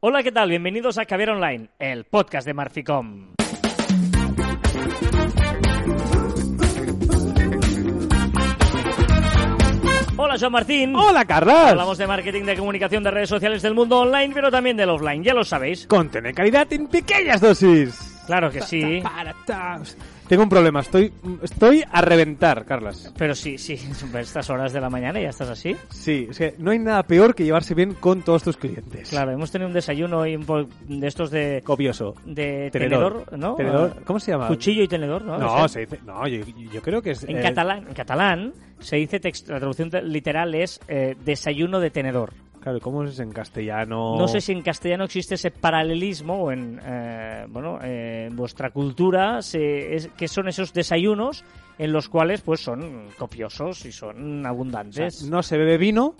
Hola, ¿qué tal? Bienvenidos a Caviar Online, el podcast de Marficom. Hola, Joan Martín. Hola, Carlas. Hablamos de marketing, de comunicación, de redes sociales del mundo online, pero también del offline, ya lo sabéis. Con tener calidad en pequeñas dosis. Claro que sí. Tengo un problema, estoy, estoy a reventar, Carlas. Pero sí, sí, estas horas de la mañana ya estás así. Sí, es que no hay nada peor que llevarse bien con todos tus clientes. Claro, hemos tenido un desayuno un po- de estos de... Copioso. De tenedor, ¿no? Tenedor, Ah, ¿Cómo se llama? Cuchillo y tenedor, ¿no? No, se dice, no yo, yo creo que es... En eh, catalán, en catalán se dice, text- la traducción te- literal es eh, desayuno de tenedor. Claro, ¿cómo es en castellano? No sé si en castellano existe ese paralelismo o en, eh, bueno, eh, vuestra cultura, se, es, que son esos desayunos en los cuales pues son copiosos y son O sea, abundantes. no se bebe vino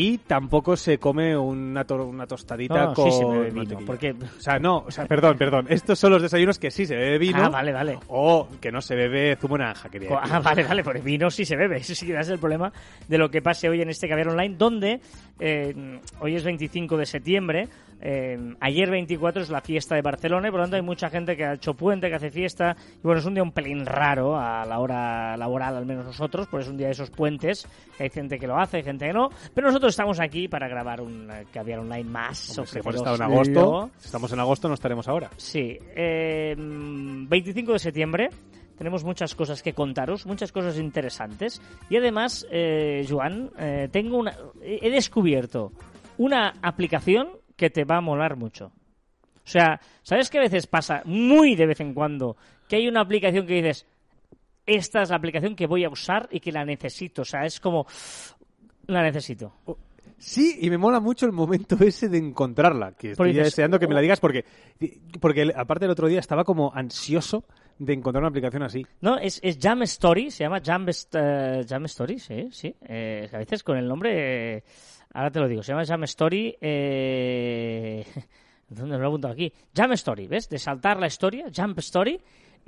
y tampoco se come una, to- una tostadita No, con sí se bebe vino, porque- O sea, no, o sea, perdón, perdón. Estos son los desayunos que sí se bebe vino. Ah, vale, vale. O que no se bebe zumo de naranja, quería decir. Ah, vale, vale, porque vino sí se bebe. Eso sí que es el problema de lo que pase hoy en este caviar online, donde eh, hoy es 25 de septiembre, eh, ayer 24 es la fiesta de Barcelona y por lo tanto hay mucha gente que ha hecho puente, que hace fiesta. Y bueno, es un día un pelín raro a la hora laboral, al menos nosotros, pues es un día de esos puentes, que hay gente que lo hace, hay gente que no. Pero nosotros estamos aquí para grabar un eh, caviar online más. Hombre, si hemos estado en agosto, si estamos en agosto no estaremos ahora. Sí, eh, 25 de septiembre. Tenemos muchas cosas que contaros, muchas cosas interesantes. Y además, eh, Joan, eh, tengo una, he descubierto una aplicación que te va a molar mucho. O sea, ¿sabes que a veces pasa muy de vez en cuando que hay una aplicación que dices, esta es la aplicación que voy a usar y que la necesito? O sea, es como, la necesito. Sí, y me mola mucho el momento ese de encontrarla, que estoy dices, deseando que me la "Oh". digas porque, porque aparte el otro día estaba como ansioso de encontrar una aplicación así. No, es, es Jam Story, se llama Jam, eh, Jam Story, sí, sí. Eh, a veces con el nombre, eh, ahora te lo digo, se llama Jam Story. Eh, ¿Dónde lo he apuntado aquí? Jam Story, ¿ves? De saltar la historia, Jump Story.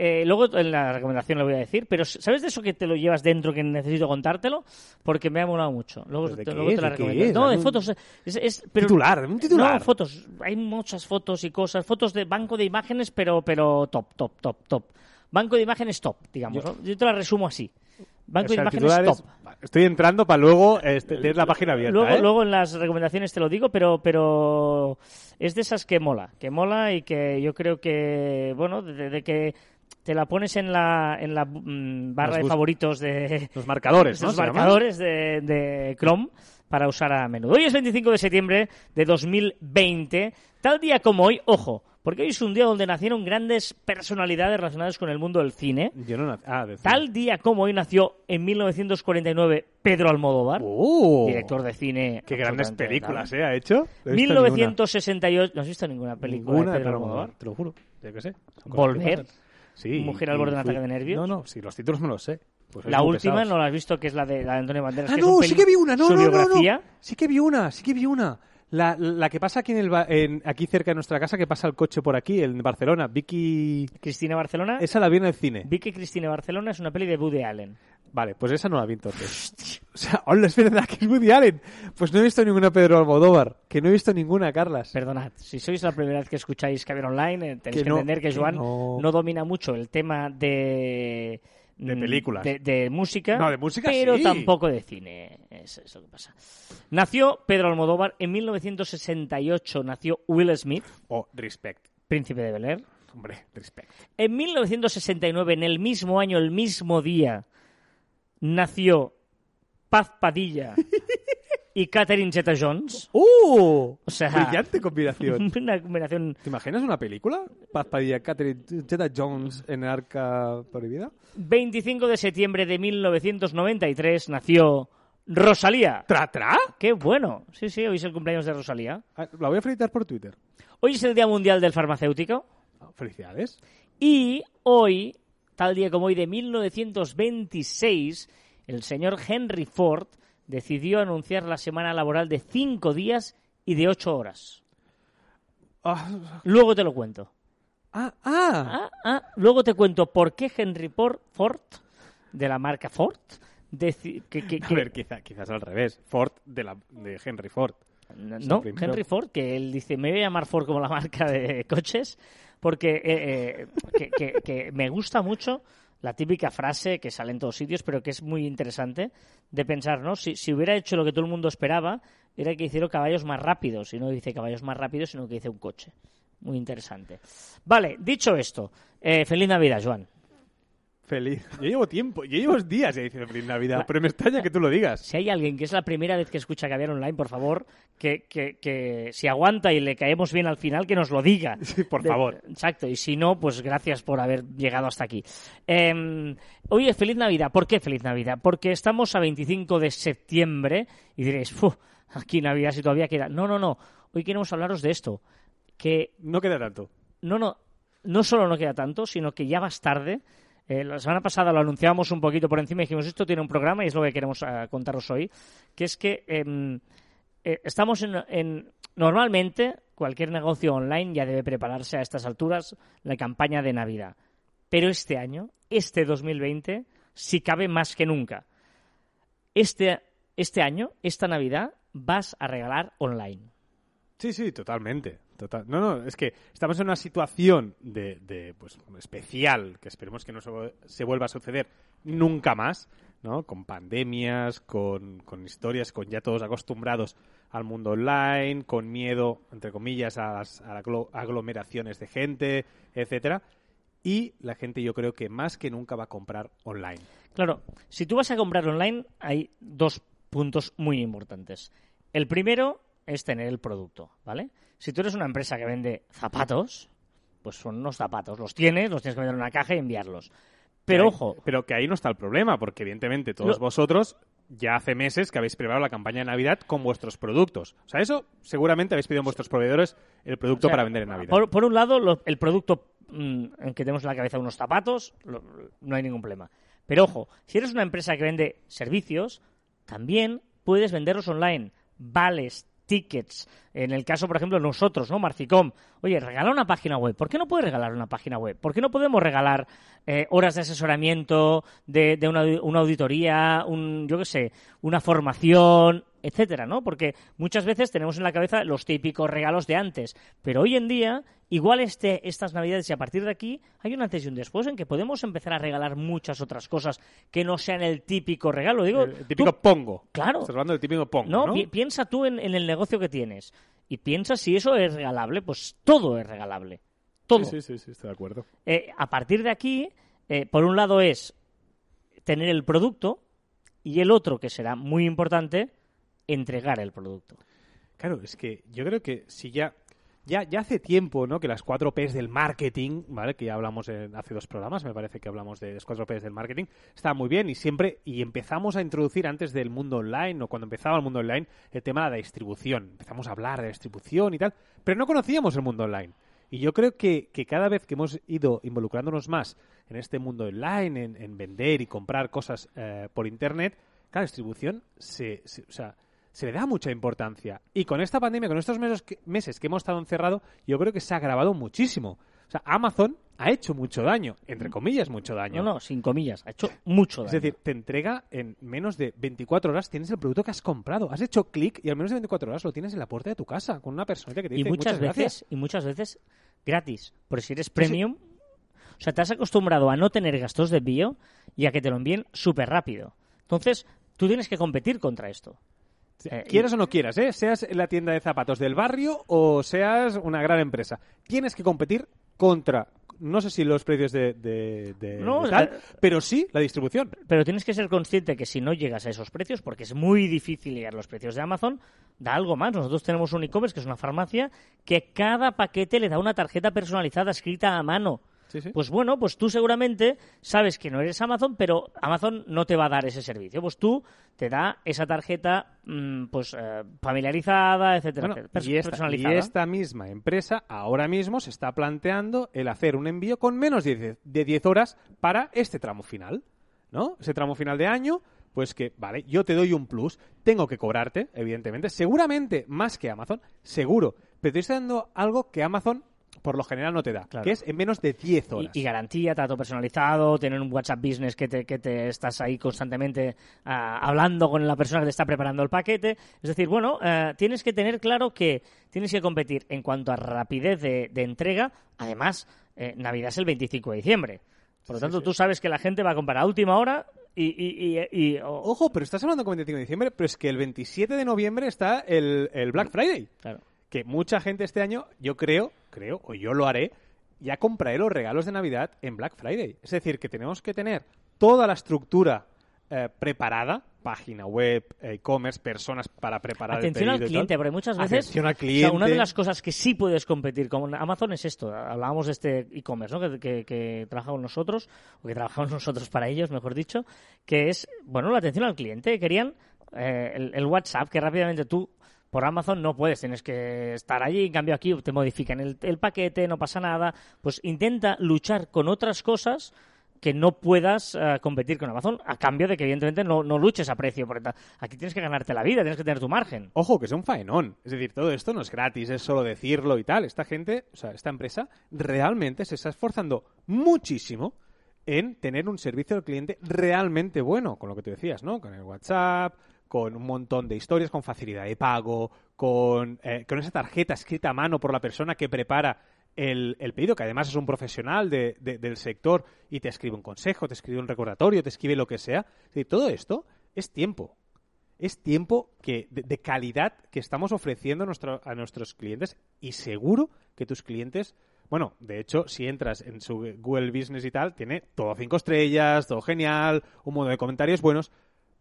Eh, luego en la recomendación lo voy a decir, pero ¿sabes de eso que te lo llevas dentro que necesito contártelo? Porque me ha molado mucho. Luego, ¿Pero de te, luego es? te la ¿De qué recomiendo. No, de un fotos. Es, es- pero- Titular, un titular. No, fotos. Hay muchas fotos y cosas. Fotos de banco de imágenes, pero, pero top, top, top, top. Banco de imágenes top, digamos. Yo- ¿no? Yo te la resumo así. Banco O sea, de imágenes top. es- Estoy entrando para luego este, tener la página abierta. Luego, ¿eh? luego en las recomendaciones te lo digo, pero, pero es de esas que mola, que mola y que yo creo que, bueno, de, de que te la pones en la, en la mm, barra de favoritos de Los marcadores, ¿no? los marcadores de, de Chrome para usar a menudo. Hoy es 25 de septiembre de 2020, tal día como hoy, ojo, porque hoy es un día donde nacieron grandes personalidades relacionadas con el mundo del cine. Yo no nac- ah, de Tal día como hoy nació en 1949 Pedro Almodóvar, ¡Oh! director de cine. Qué grandes películas. ¿eh? Ha hecho. No he visto ninguna. 1968. ¿No has visto ninguna película Ninguna de Pedro Almodóvar? Te lo juro. Yo qué sé. Volver. Sí. Mujer al borde de un ataque de nervios. No, no, sí, los títulos no los sé. Pues La última pesados. no la has visto, que es la de, la de Antonio Banderas. Ah, que es un no, sí que vi una, no, no, no, biografía. no. Sí que vi una, sí que vi una. La, la que pasa aquí en el en, aquí cerca de nuestra casa, que pasa el coche por aquí, en Barcelona. Vicky. Cristina Barcelona. Esa la vi en el cine. Vi que Cristina Barcelona es una peli de Woody Allen. Vale, pues esa no la vi entonces. O sea, hola, es verdad que es Woody Allen. Pues no he visto ninguna Pedro Almodóvar. Que no he visto ninguna, Carlas. Perdonad, si sois la primera vez que escucháis Caber Online, eh, tenéis Que que, no, entender que que Joan no. no. domina mucho el tema de... De mm, películas. De, de música. No, de música Pero sí. tampoco de cine. Eso es lo que pasa. Nació Pedro Almodóvar en 1968. Nació Will Smith, Oh, respect. príncipe de Bel Air. Hombre, respect. En 1969, en el mismo año, el mismo día, nació Paz Padilla y Catherine Zeta-Jones. ¡Uh! O sea, Brillante combinación. una combinación ¿Te imaginas una película? Paz Padilla, Catherine Zeta-Jones en Arca Prohibida. 25 de septiembre de 1993 nació Rosalía. ¿Tra, tra? ¡Qué bueno! Sí, sí, hoy es el cumpleaños de Rosalía. Ah, La voy a felicitar por Twitter. Hoy es el Día Mundial del Farmacéutico. Ah, Felicidades. Y hoy, tal día como hoy de 1926, el señor Henry Ford decidió anunciar la semana laboral de cinco días y de ocho horas. Ah, Luego te lo cuento. ah, ah. Ah, ah, luego te cuento por qué Henry Ford, de la marca Ford, deci- que, que- A ver, quizá, quizás al revés. Ford de, la, de Henry Ford. no. Henry Ford, que él dice, me voy a llamar Ford como la marca de coches, porque eh, eh, que, que- que me gusta mucho la típica frase que sale en todos sitios, pero que es muy interesante de pensar, ¿no? Si, hubiera hecho lo que todo el mundo esperaba, era que hiciera caballos más rápidos, y no dice caballos más rápidos, sino que dice un coche. Muy interesante. Vale, dicho esto, eh, feliz Navidad, Joan. Feliz. Yo llevo tiempo, yo llevo días ya diciendo feliz Navidad, pero me extraña que tú lo digas. Si hay alguien que es la primera vez que escucha Caviar Online, por favor, que, que, que si aguanta y le caemos bien al final, que nos lo diga. Sí, por De- favor. exacto, y si no, pues gracias por haber llegado hasta aquí. Eh, oye, feliz Navidad. ¿Por qué feliz Navidad? Porque estamos a 25 de septiembre y diréis, "Fu, aquí Navidad si todavía queda. No, no, no. Hoy queremos hablaros de esto. Que No queda tanto. no, no, no solo no queda tanto, sino que ya vas tarde. Eh, la semana pasada lo anunciábamos un poquito por encima y dijimos, esto tiene un programa y es lo que queremos eh, contaros hoy, que es que em, eh, estamos en, en- Normalmente, cualquier negocio online ya debe prepararse a estas alturas la campaña de Navidad. Pero este año, este 2020, si cabe más que nunca. Este, este año, esta Navidad, vas a regalar online. Sí, sí, totalmente. No, no, es que estamos en una situación de, de, pues, especial que esperemos que no se, vu- se vuelva a suceder nunca más, ¿no? Con pandemias, con, con historias, con ya todos acostumbrados al mundo online, con miedo, entre comillas, a las a aglomeraciones de gente, etcétera. Y la gente yo creo que más que nunca va a comprar online. Claro, si tú vas a comprar online, hay dos puntos muy importantes. El primero es tener el producto, ¿vale? Si tú eres una empresa que vende zapatos, pues son unos zapatos. Los tienes, los tienes que vender en una caja y enviarlos. Pero ojo, Pero que ahí no está el problema, porque evidentemente todos Lo- vosotros ya hace meses que habéis preparado la campaña de Navidad con vuestros productos. O sea, eso seguramente habéis pedido en vuestros proveedores el producto O sea, para vender en Navidad. Por, por un lado, lo- el producto mm, en que tenemos en la cabeza unos zapatos, lo- no hay ningún problema. Pero ojo, si eres una empresa que vende servicios, también puedes venderlos online. Vales, tickets. En el caso, por ejemplo, nosotros, ¿no? Marficom. Oye, regala una página web. ¿Por qué no puedes regalar una página web? ¿Por qué no podemos regalar eh, horas de asesoramiento, de, de una, una auditoría, un, yo qué sé, una formación, etcétera, ¿no? Porque muchas veces tenemos en la cabeza los típicos regalos de antes, pero hoy en día, igual este, estas navidades y a partir de aquí hay un antes y un después en que podemos empezar a regalar muchas otras cosas que no sean el típico regalo. Digo, el, el típico tú- pongo. Claro. Estás hablando del típico pongo, no, ¿no? pi- piensa tú en, en el negocio que tienes y piensa si eso es regalable, pues todo es regalable. Todo. Sí, sí, sí, sí, estoy de acuerdo. Eh, a partir de aquí, eh, por un lado es tener el producto y el otro, que será muy importante, entregar el producto. Claro, es que yo creo que si ya, ya, ya hace tiempo, ¿no? Que las cuatro P's del marketing, ¿vale? Que ya hablamos en- hace dos programas, me parece que hablamos de las cuatro P's del marketing, está muy bien y siempre, y empezamos a introducir antes del mundo online, o cuando empezaba el mundo online, el tema de la distribución. Empezamos a hablar de distribución y tal, pero no conocíamos el mundo online. Y yo creo que, que cada vez que hemos ido involucrándonos más en este mundo online, en, en vender y comprar cosas eh, por internet, cada distribución se, se- o sea, se le da mucha importancia. Y con esta pandemia, con estos meses que, meses que hemos estado encerrados, yo creo que se ha agravado muchísimo. O sea, Amazon ha hecho mucho daño, entre comillas, mucho daño. No, no, sin comillas, ha hecho mucho Es daño. decir, te entrega en menos de 24 horas, tienes el producto que has comprado. Has hecho clic y al menos de 24 horas lo tienes en la puerta de tu casa, con una persona que te y dice muchas "Muchas veces, gracias". y muchas veces gratis. Porque si eres premium, o sea, te has acostumbrado a no tener gastos de envío y a que te lo envíen súper rápido. Entonces, tú tienes que competir contra esto. Eh, Quieras o no quieras, ¿eh? seas la tienda de zapatos del barrio o seas una gran empresa, tienes que competir contra, no sé si los precios de, de- de- No, de tal, pero sí la distribución. Pero tienes que ser consciente que si no llegas a esos precios, porque es muy difícil llegar a los precios de Amazon, da algo más. Nosotros tenemos un e-commerce que es una farmacia que cada paquete le da una tarjeta personalizada escrita a mano. Sí, sí. pues bueno, pues tú seguramente sabes que no eres Amazon, pero Amazon no te va a dar ese servicio. Pues tú te da esa tarjeta mm, pues eh, familiarizada, etcétera, Bueno, y, esta, y personalizada. esta misma empresa ahora mismo se está planteando el hacer un envío con menos de 10 de 10 horas para este tramo final, ¿no? Ese tramo final de año, pues que, vale, yo te doy un plus, tengo que cobrarte, evidentemente, seguramente más que Amazon, seguro, pero te estoy dando algo que Amazon por lo general no te da, Claro. que es en menos de 10 Y, horas. y garantía, trato personalizado, tener un WhatsApp Business que te, que te estás ahí constantemente ah, hablando con la persona que te está preparando el paquete. Es decir, bueno, eh, tienes que tener claro que tienes que competir en cuanto a rapidez de, de entrega. Además, eh, Navidad es el 25 de diciembre. Por lo tanto, sí. tú sabes que la gente va a comprar a última hora y... y, y- y- o- Ojo, pero estás hablando con 25 de diciembre, pero es que el 27 de noviembre está el, el Black Friday. claro. Que mucha gente este año, yo creo, creo, o yo lo haré, ya compraré los regalos de Navidad en Black Friday. Es decir, que tenemos que tener toda la estructura eh, preparada, página web, eh, e-commerce, personas para preparar Atención el al pedido y cliente, tal. porque muchas veces. Atención al o sea, cliente. una de las cosas que sí puedes competir con Amazon es esto. Hablábamos de este e-commerce, ¿no? Que, que, que trabaja con nosotros, o que trabajamos nosotros para ellos, mejor dicho, que es, bueno, la atención al cliente. Querían eh, el, el WhatsApp, que rápidamente tú. Por Amazon no puedes, tienes que estar allí, en cambio aquí te modifican el, el paquete, no pasa nada. Pues intenta luchar con otras cosas que no puedas eh, competir con Amazon a cambio de que evidentemente no, no luches a precio. Porque aquí tienes que ganarte la vida, tienes que tener tu margen. Ojo, que es un faenón. Es decir, todo esto no es gratis, es solo decirlo y tal. Esta gente, o sea, esta empresa realmente se está esforzando muchísimo en tener un servicio al cliente realmente bueno, con lo que tú decías, ¿no? Con el WhatsApp, con un montón de historias, con facilidad de pago, con, eh, con esa tarjeta escrita a mano por la persona que prepara el, el pedido, que además es un profesional de- de- del sector y te escribe un consejo, te escribe un recordatorio, te escribe lo que sea. Decir, todo esto es tiempo es tiempo que, de, de calidad que estamos ofreciendo a, nuestro- a nuestros clientes y seguro que tus clientes, bueno, de hecho, si entras en su Google Business y tal, tiene todo cinco estrellas, todo genial, un montón de comentarios buenos,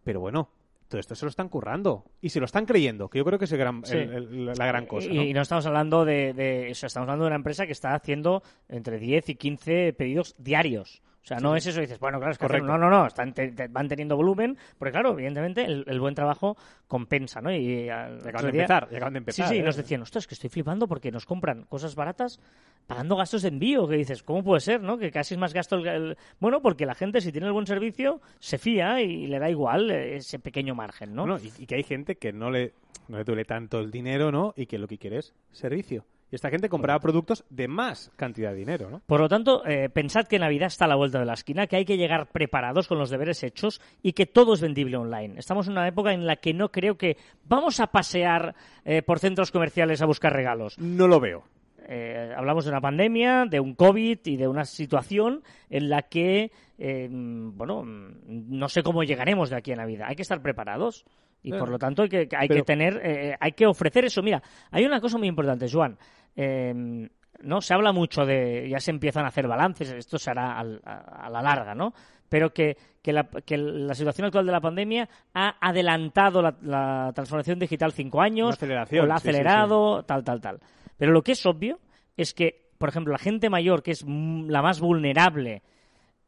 pero bueno, todo esto se lo están currando y se lo están creyendo, que yo creo que es el gran- Sí. el- el- la gran cosa. Y, ¿no? y no estamos hablando de, de- o sea, estamos hablando de una empresa que está haciendo entre 10 y 15 pedidos diarios. O sea, no es eso, dices, bueno, claro, es que Correcto. no, no, no, están te- te- van teniendo volumen, porque claro, evidentemente el, el buen trabajo compensa, ¿no? Y al Y acaban de día- empezar, y acaban de empezar. Sí, sí, ¿eh? nos decían, ostras, que estoy flipando porque nos compran cosas baratas pagando gastos de envío. Que dices, ¿cómo puede ser, no? Que casi es más gasto el... el- Bueno, porque la gente, si tiene el buen servicio, se fía y le da igual eh, ese pequeño margen, ¿no? Bueno, y, y que hay gente que no le, no le duele tanto el dinero, ¿no? Y que lo que quiere es servicio. Y esta gente compraba productos de más cantidad de dinero, ¿no? Por lo tanto, eh, pensad que Navidad está a la vuelta de la esquina, que hay que llegar preparados con los deberes hechos y que todo es vendible online. Estamos en una época en la que no creo que vamos a pasear eh, por centros comerciales a buscar regalos. No lo veo. Eh, hablamos de una pandemia, de un COVID y de una situación en la que, eh, bueno, no sé cómo llegaremos de aquí a Navidad. Hay que estar preparados y por lo tanto hay que, hay Pero- que tener, eh, hay que ofrecer eso. Mira, hay una cosa muy importante, Joan. Eh, no se habla mucho de, ya se empiezan a hacer balances, esto se hará al- a, a la larga, ¿no? Pero que, que, la, que la situación actual de la pandemia ha adelantado la, la transformación digital cinco años, o la ha sí, sí, acelerado, tal, tal, tal. Pero lo que es obvio es que, por ejemplo, la gente mayor, que es la más vulnerable,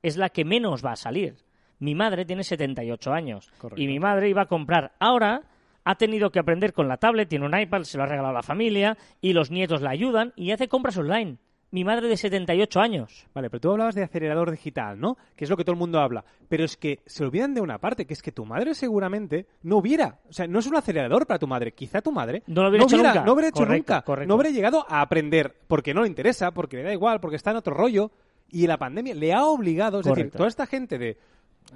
es la que menos va a salir. Mi madre tiene 78 años Correcto. y mi madre iba a comprar. Ahora ha tenido que aprender con la tablet, tiene un iPad, se lo ha regalado la familia y los nietos la ayudan y hace compras online. Mi madre de 78 años. Vale, pero tú hablabas de acelerador digital, ¿no? Que es lo que todo el mundo habla. Pero es que se olvidan de una parte, que es que tu madre seguramente no hubiera. O sea, no es un acelerador para tu madre. Quizá tu madre No lo hubiera hecho nunca. No hubiera hecho Correcto, nunca. correcto. No hubiera llegado a aprender porque no le interesa, porque le da igual, porque está en otro rollo. Y la pandemia le ha obligado, es decir, toda esta gente de.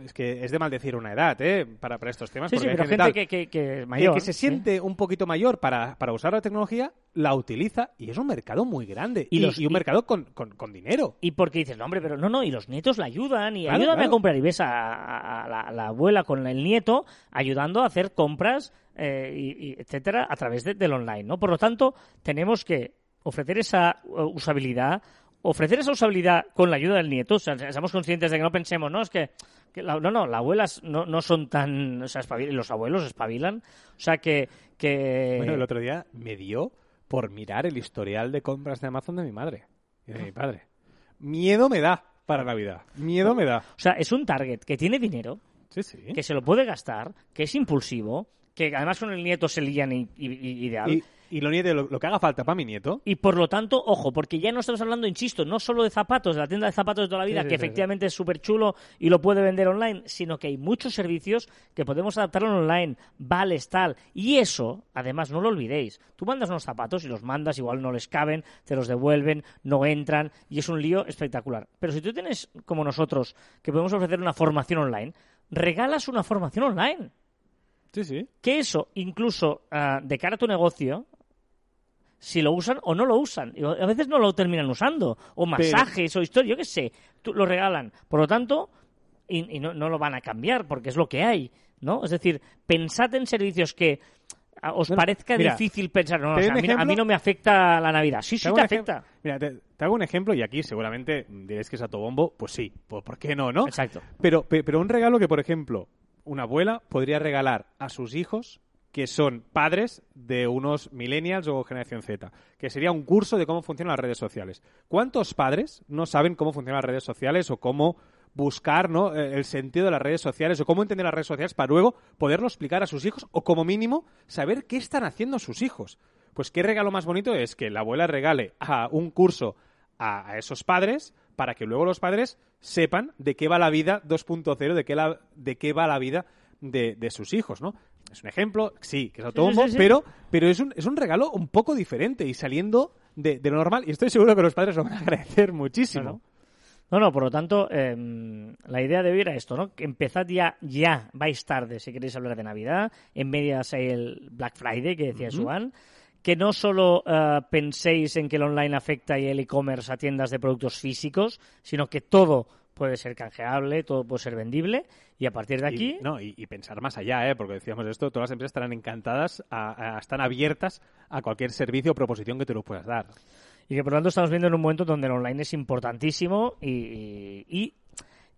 Es que es de maldecir una edad, ¿eh? Para, para estos temas. Sí, porque hay pero gente que, que, que es que- mayor. que se ¿sí? siente un poquito mayor para, para usar la tecnología, la utiliza y es un mercado muy grande. Y Y, los- y un y- mercado con, con, con dinero. Y porque dices, no, hombre, pero no, no, y los nietos la ayudan, y Claro, ayúdame claro. a comprar. Y ves a, a- a la, a la abuela con el nieto ayudando a hacer compras, eh, y, y etcétera, a través de- del online, ¿no? Por lo tanto, tenemos que ofrecer esa uh, usabilidad, ofrecer esa usabilidad con la ayuda del nieto. O sea, seamos conscientes de que no pensemos, no, es que, que la- no, no, las abuelas no, no son tan, o sea, espabil- los abuelos espabilan. O sea, que, que Bueno, el otro día me dio por mirar el historial de compras de Amazon de mi madre y de mi padre. miedo me da para Navidad. Miedo me da. O sea, es un target que tiene dinero, Sí, sí. que se lo puede gastar, que es impulsivo, que además con el nieto se lían i- ideal. Y, y lo, nieto, lo, lo que haga falta para mi nieto. Y por lo tanto, ojo, porque ya no estamos hablando, insisto, no solo de zapatos, de la tienda de zapatos de toda la vida, Sí, sí, que sí, sí. efectivamente es súper chulo y lo puede vender online, sino que hay muchos servicios que podemos adaptarlo online, vales, tal. Y eso, además, no lo olvidéis. Tú mandas unos zapatos y los mandas, igual no les caben, te los devuelven, no entran, y es un lío espectacular. Pero si tú tienes, como nosotros, que podemos ofrecer una formación online, regalas una formación online. Sí, sí. Que eso, incluso ah, de cara a tu negocio, si lo usan o no lo usan. Y A veces no lo terminan usando. O masajes o historia, yo qué sé. Tú, lo regalan. Por lo tanto, y, y no, no lo van a cambiar porque es lo que hay. ¿no? Es decir, pensad en servicios que ah, os No, parezca mira, difícil pensar. No, o sea, a, mí, a no me afecta la Navidad. Sí, sí te afecta. Mira, te, te hago un ejemplo y aquí seguramente diréis que es autobombo. Pues sí, pues ¿por qué no, no? Exacto. Pero, pe- pero un regalo que, por ejemplo, una abuela podría regalar a sus hijos que son padres de unos millennials o generación Z, que sería un curso de cómo funcionan las redes sociales. ¿Cuántos padres no saben cómo funcionan las redes sociales o cómo buscar ¿no? eh, el sentido de las redes sociales o cómo entender las redes sociales para luego poderlo explicar a sus hijos o como mínimo saber qué están haciendo sus hijos? Pues qué regalo más bonito es que la abuela regale a un curso a, esos padres para que luego los padres sepan de qué va la vida 2.0, de qué, de qué va la vida de, de sus hijos, ¿no? Es un ejemplo, sí, que es autónomo, sí, sí. pero, pero es, un, es un regalo un poco diferente y saliendo de, de lo normal. Y estoy seguro que los padres lo van a agradecer muchísimo. No, no, por lo tanto, eh, la idea de hoy era esto, ¿no? Que empezad ya, ya, vais tarde si queréis hablar de Navidad, en medias hay el Black Friday que decía Joan, que no solo eh, penséis en que el online afecta y el e-commerce a tiendas de productos físicos, sino que todo puede ser canjeable, todo puede ser vendible, y a partir de aquí... Y, no, y, y pensar más allá, ¿eh? porque decíamos esto, todas las empresas estarán encantadas, a- a- están abiertas a cualquier servicio o proposición que te lo puedas dar. Y que por lo tanto estamos viendo en un momento donde el online es importantísimo y,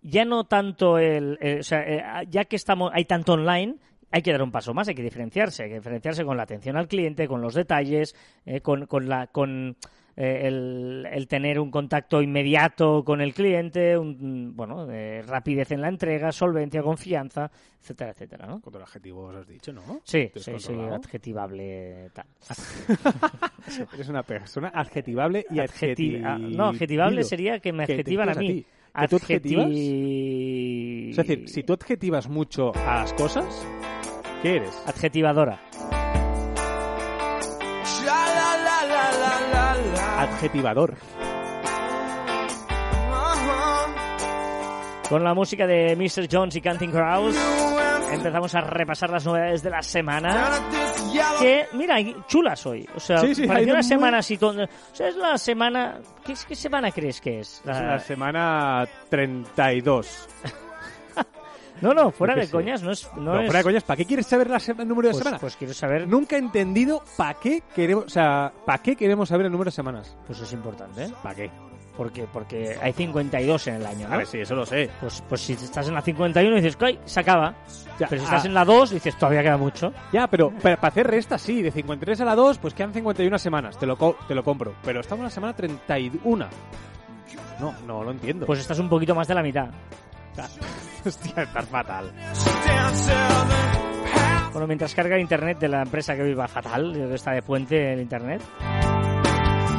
ya no tanto el, eh, o sea, eh, ya que estamos, hay tanto online, hay que dar un paso más, hay que diferenciarse, hay que diferenciarse con la atención al cliente, con los detalles, eh, con, con la, con eh, el, el tener un contacto inmediato con el cliente, un, bueno, de rapidez en la entrega, solvencia, confianza, etcétera, etcétera, ¿no? Con los adjetivos has dicho, ¿no? Sí, ¿Te has sí, sí, adjetivable tal. Eres una persona adjetivable y Adjeti- ah, no, adjetivable sería que me adjetivan a a mí. ti. ¿Que tú adjetivas? Adjeti- Es decir, si tú adjetivas mucho a las cosas, ¿qué eres? Adjetivadora. Adjetivador. Con la música de Mr. Jones y Canting Crows empezamos a repasar las novedades de la semana. Que, mira, chulas hoy. O sea, Sí, sí, ido una muy- semana así. ton- O sea, es la semana... ¿Qué, es- qué semana crees que es? Es La- la semana 32. No, no, fuera de sé. coñas, no es... No, No, es... fuera de coñas, ¿para qué quieres saber la el número de pues, semanas? pues quiero saber... Nunca he entendido para qué queremos, o sea, para qué queremos saber el número de semanas. Pues es importante, ¿eh? ¿Para qué? Porque, porque hay 52 en el año, ¿no? A ver, sí, eso lo sé. Pues, pues si estás en la 51 dices, ¡ay! Se acaba. Ya, Pero si ah. estás en la 2 dices, todavía queda mucho. Ya, pero, pero para hacer resta, sí, de 53 a la 2, pues quedan 51 semanas, te lo, co- te lo compro. Pero estamos en la semana 31. No, no lo entiendo. Pues estás un poquito más de la mitad. Hostia, estás fatal. Bueno, mientras carga el internet de la empresa que hoy va fatal, que está de puente el internet.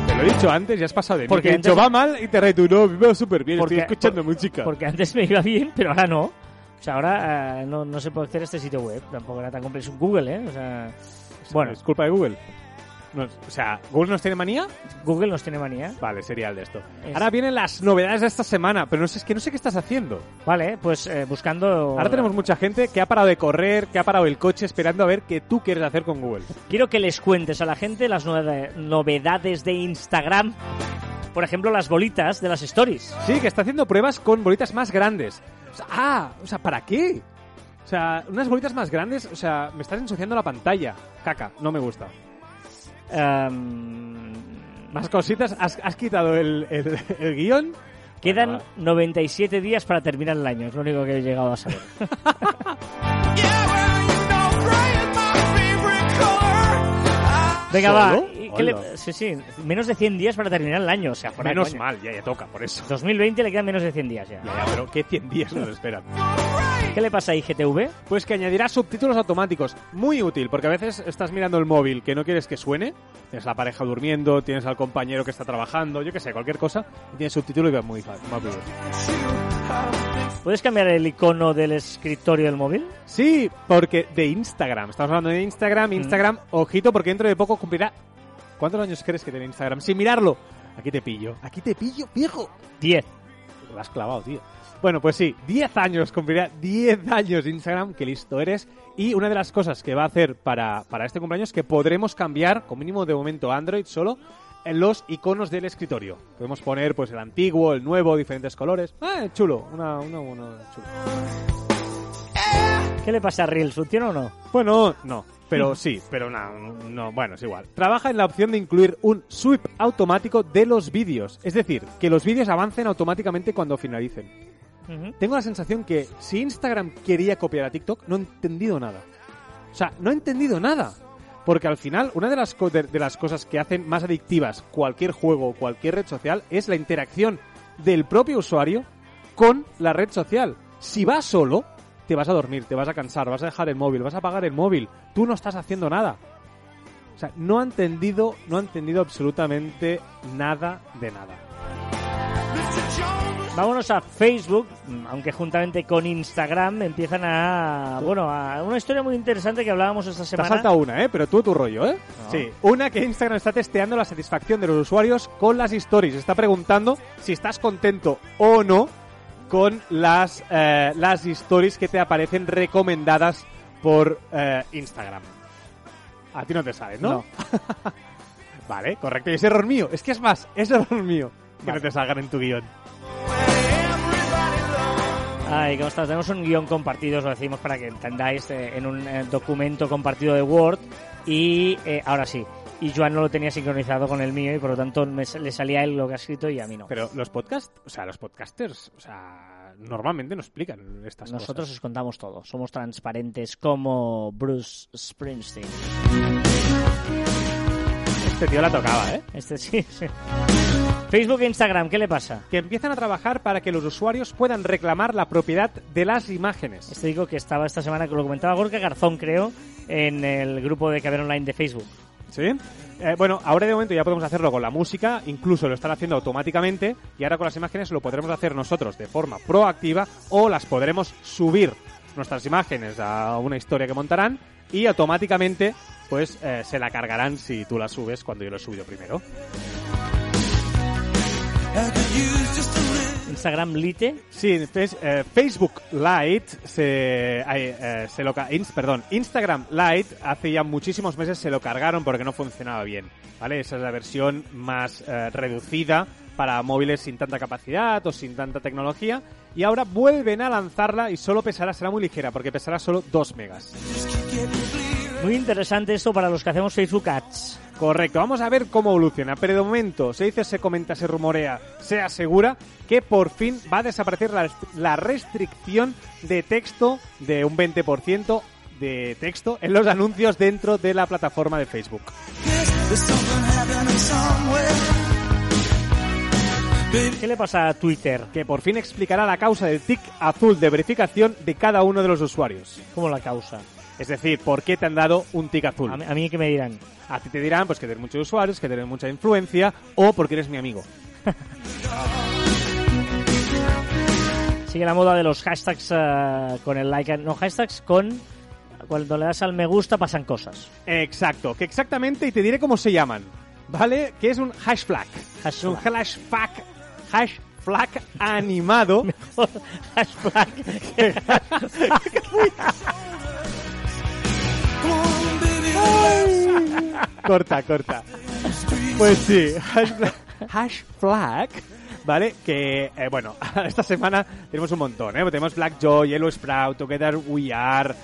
Te lo he dicho antes, ya has pasado de mí. Porque que he dicho, antes- va mal y te reto, no, va súper bien, estoy Porque- escuchando por- música. Porque antes me iba bien, pero ahora no. O sea, ahora eh, no, no se puede hacer este sitio web. Tampoco era tan complejo. Google, ¿eh? O sea, bueno, ¿Es culpa de Google? No, o sea, ¿Google nos tiene manía? Google nos tiene manía. Vale, sería el de esto. Es- Ahora vienen las novedades de esta semana, pero no sé, es que no sé qué estás haciendo. Vale, pues eh, buscando... Ahora tenemos mucha gente que ha parado de correr, que ha parado el coche esperando a ver qué tú quieres hacer con Google. Quiero que les cuentes a la gente las novedades de Instagram. Por ejemplo, las bolitas de las stories. Sí, que está haciendo pruebas con bolitas más grandes. O sea, ah, o sea, ¿para qué? O sea, unas bolitas más grandes, o sea, me estás ensuciando la pantalla. Caca, no me gusta. Em, Más cositas, has, has quitado el, el- el guion. Quedan Bueno, 97 días para terminar el año, es lo único que he llegado a saber. Venga, va. ¿Solo? ¿Y qué le- Hola. Sí, sí. Menos de 100 días para terminar el año. O sea, fuera de Menos coña. mal, ya, ya toca, por eso. 2020 le quedan menos de 100 días ya. Ya, ya, pero ¿qué 100 días nos esperan? ¿Qué le pasa a IGTV? Pues que añadirá subtítulos automáticos. Muy útil, porque a veces estás mirando el móvil que no quieres que suene. Tienes la pareja durmiendo, tienes al compañero que está trabajando, yo qué sé, cualquier cosa. Y tienes subtítulo y va muy fácil. ¿Puedes cambiar el icono del escritorio del móvil? Sí, porque de Instagram. Estamos hablando de Instagram. Instagram, ojito, porque dentro de poco cumplirá. ¿Cuántos años crees que tiene Instagram? Sin mirarlo. Aquí te pillo. Aquí te pillo, viejo. 10. Lo has clavado, tío. Bueno, pues sí, 10 años, cumplirá 10 años Instagram, que listo eres. Y una de las cosas que va a hacer para, para este cumpleaños es que podremos cambiar, con mínimo de momento Android solo, los iconos del escritorio. Podemos poner pues el antiguo, el nuevo, diferentes colores. Ah, chulo, una, una, una chulo. ¿Qué le pasa a Reels? ¿Funciona o no? Bueno, no, pero sí, pero no, no, bueno, es igual. Trabaja en la opción de incluir un sweep automático de los vídeos, es decir, que los vídeos avancen automáticamente cuando finalicen. Ujú. Tengo la sensación que si Instagram quería copiar a TikTok, no he entendido nada. O sea, no he entendido nada. Porque al final, una de las, cosas que hacen más adictivas cualquier juego o cualquier red social es la interacción del propio usuario con la red social. Si vas solo, te vas a dormir, te vas a cansar, vas a dejar el móvil, vas a apagar el móvil. Tú no estás haciendo nada. O sea, no ha entendido, no ha entendido absolutamente nada de nada. Vámonos a Facebook, aunque juntamente con Instagram empiezan a... Bueno, a una historia muy interesante que hablábamos esta Te semana. saltado una, ¿eh? Pero tú tu rollo, ¿eh? No. Sí. Una que Instagram está testeando la satisfacción de los usuarios con las stories. Está preguntando si estás contento o no con las, eh, las stories que te aparecen recomendadas por eh, Instagram. A ti no te sale, ¿no? No. vale, correcto. Y es error mío. Es que es más, es error mío que Vale. no te salgan en tu guion. Ay, ¿cómo estás? Tenemos un guion compartido, os lo decimos para que entendáis, eh, en un eh, documento compartido de Word. Y eh, ahora sí. Y Joan no lo tenía sincronizado con el mío y por lo tanto me le salía él lo que ha escrito y a mí no. Pero los podcasts, o sea, los podcasters, o sea, normalmente no explican estas Nosotros cosas. os contamos todo. Somos transparentes como Bruce Springsteen. Este tío la tocaba, ¿eh? Este sí, sí. Facebook e Instagram, ¿qué le pasa? que empiezan a trabajar para que los usuarios puedan reclamar la propiedad de las imágenes. Este digo que estaba esta semana, que lo comentaba Gorka Garzón, creo, en el grupo de Caber Online de Facebook. ¿Sí? Eh, bueno, ahora de momento ya podemos hacerlo con la música, incluso lo están haciendo automáticamente y ahora con las imágenes lo podremos hacer nosotros de forma proactiva o las podremos subir nuestras imágenes a una historia que montarán y automáticamente pues eh, se la cargarán si tú la subes cuando yo lo he subido primero. Instagram Lite, Sí, eh, Facebook Lite se, eh, se lo perdón, Instagram Lite hace ya muchísimos meses se lo cargaron porque no funcionaba bien, ¿vale? Esa es la versión más eh, reducida para móviles sin tanta capacidad o sin tanta tecnología y ahora vuelven a lanzarla y solo pesará, será muy ligera porque pesará solo 2 megas. muy interesante esto para los que hacemos Facebook Ads. Correcto, vamos a ver cómo evoluciona. Pero de momento se dice, se comenta, se rumorea, se asegura que por fin va a desaparecer la, la restricción de texto de un 20% de texto en los anuncios dentro de la plataforma de Facebook. ¿Qué le pasa a Twitter? Que por fin explicará la causa del tic azul de verificación de cada uno de los usuarios. ¿Cómo la causa? Es decir, ¿por qué te han dado un tic azul? A mí, a mí que me dirán. A ti te dirán pues que tienes muchos usuarios, que tienes mucha influencia o porque eres mi amigo. Sigue la moda de los hashtags eh, con el like, no hashtags con cuando le das al me gusta pasan cosas. Exacto, que exactamente, y te diré cómo se llaman, ¿vale? Que es un hash flag. Hash Es un flag. hash flag, hash flag corta, corta. Pues sí, hash flag, hash flag, ¿vale? Que, eh, bueno, esta semana tenemos un montón, ¿eh? Tenemos Black Joy, Yellow Sprout, Together We Are,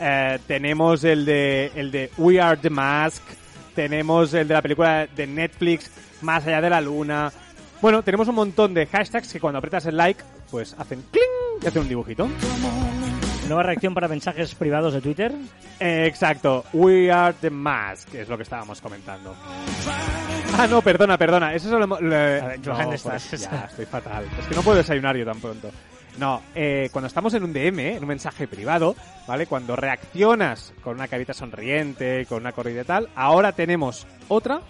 eh, tenemos el de, el de We Are the Mask, tenemos el de la película de Netflix, Más allá de la luna. Bueno, tenemos un montón de hashtags que cuando apretas el like, pues hacen cling y hacen un dibujito. Nueva reacción para mensajes privados de Twitter. Eh, exacto, We Are the Mask, es lo que estábamos comentando. Ah, no, perdona, perdona. Eso es lo, lo- ver, Johan, no, estás- pues, ya, estoy fatal. Es que no puedo desayunar yo tan pronto. No, eh, cuando estamos en un DM, en un mensaje privado, ¿vale? Cuando reaccionas con una carita sonriente, con una corrida y tal, ahora tenemos otra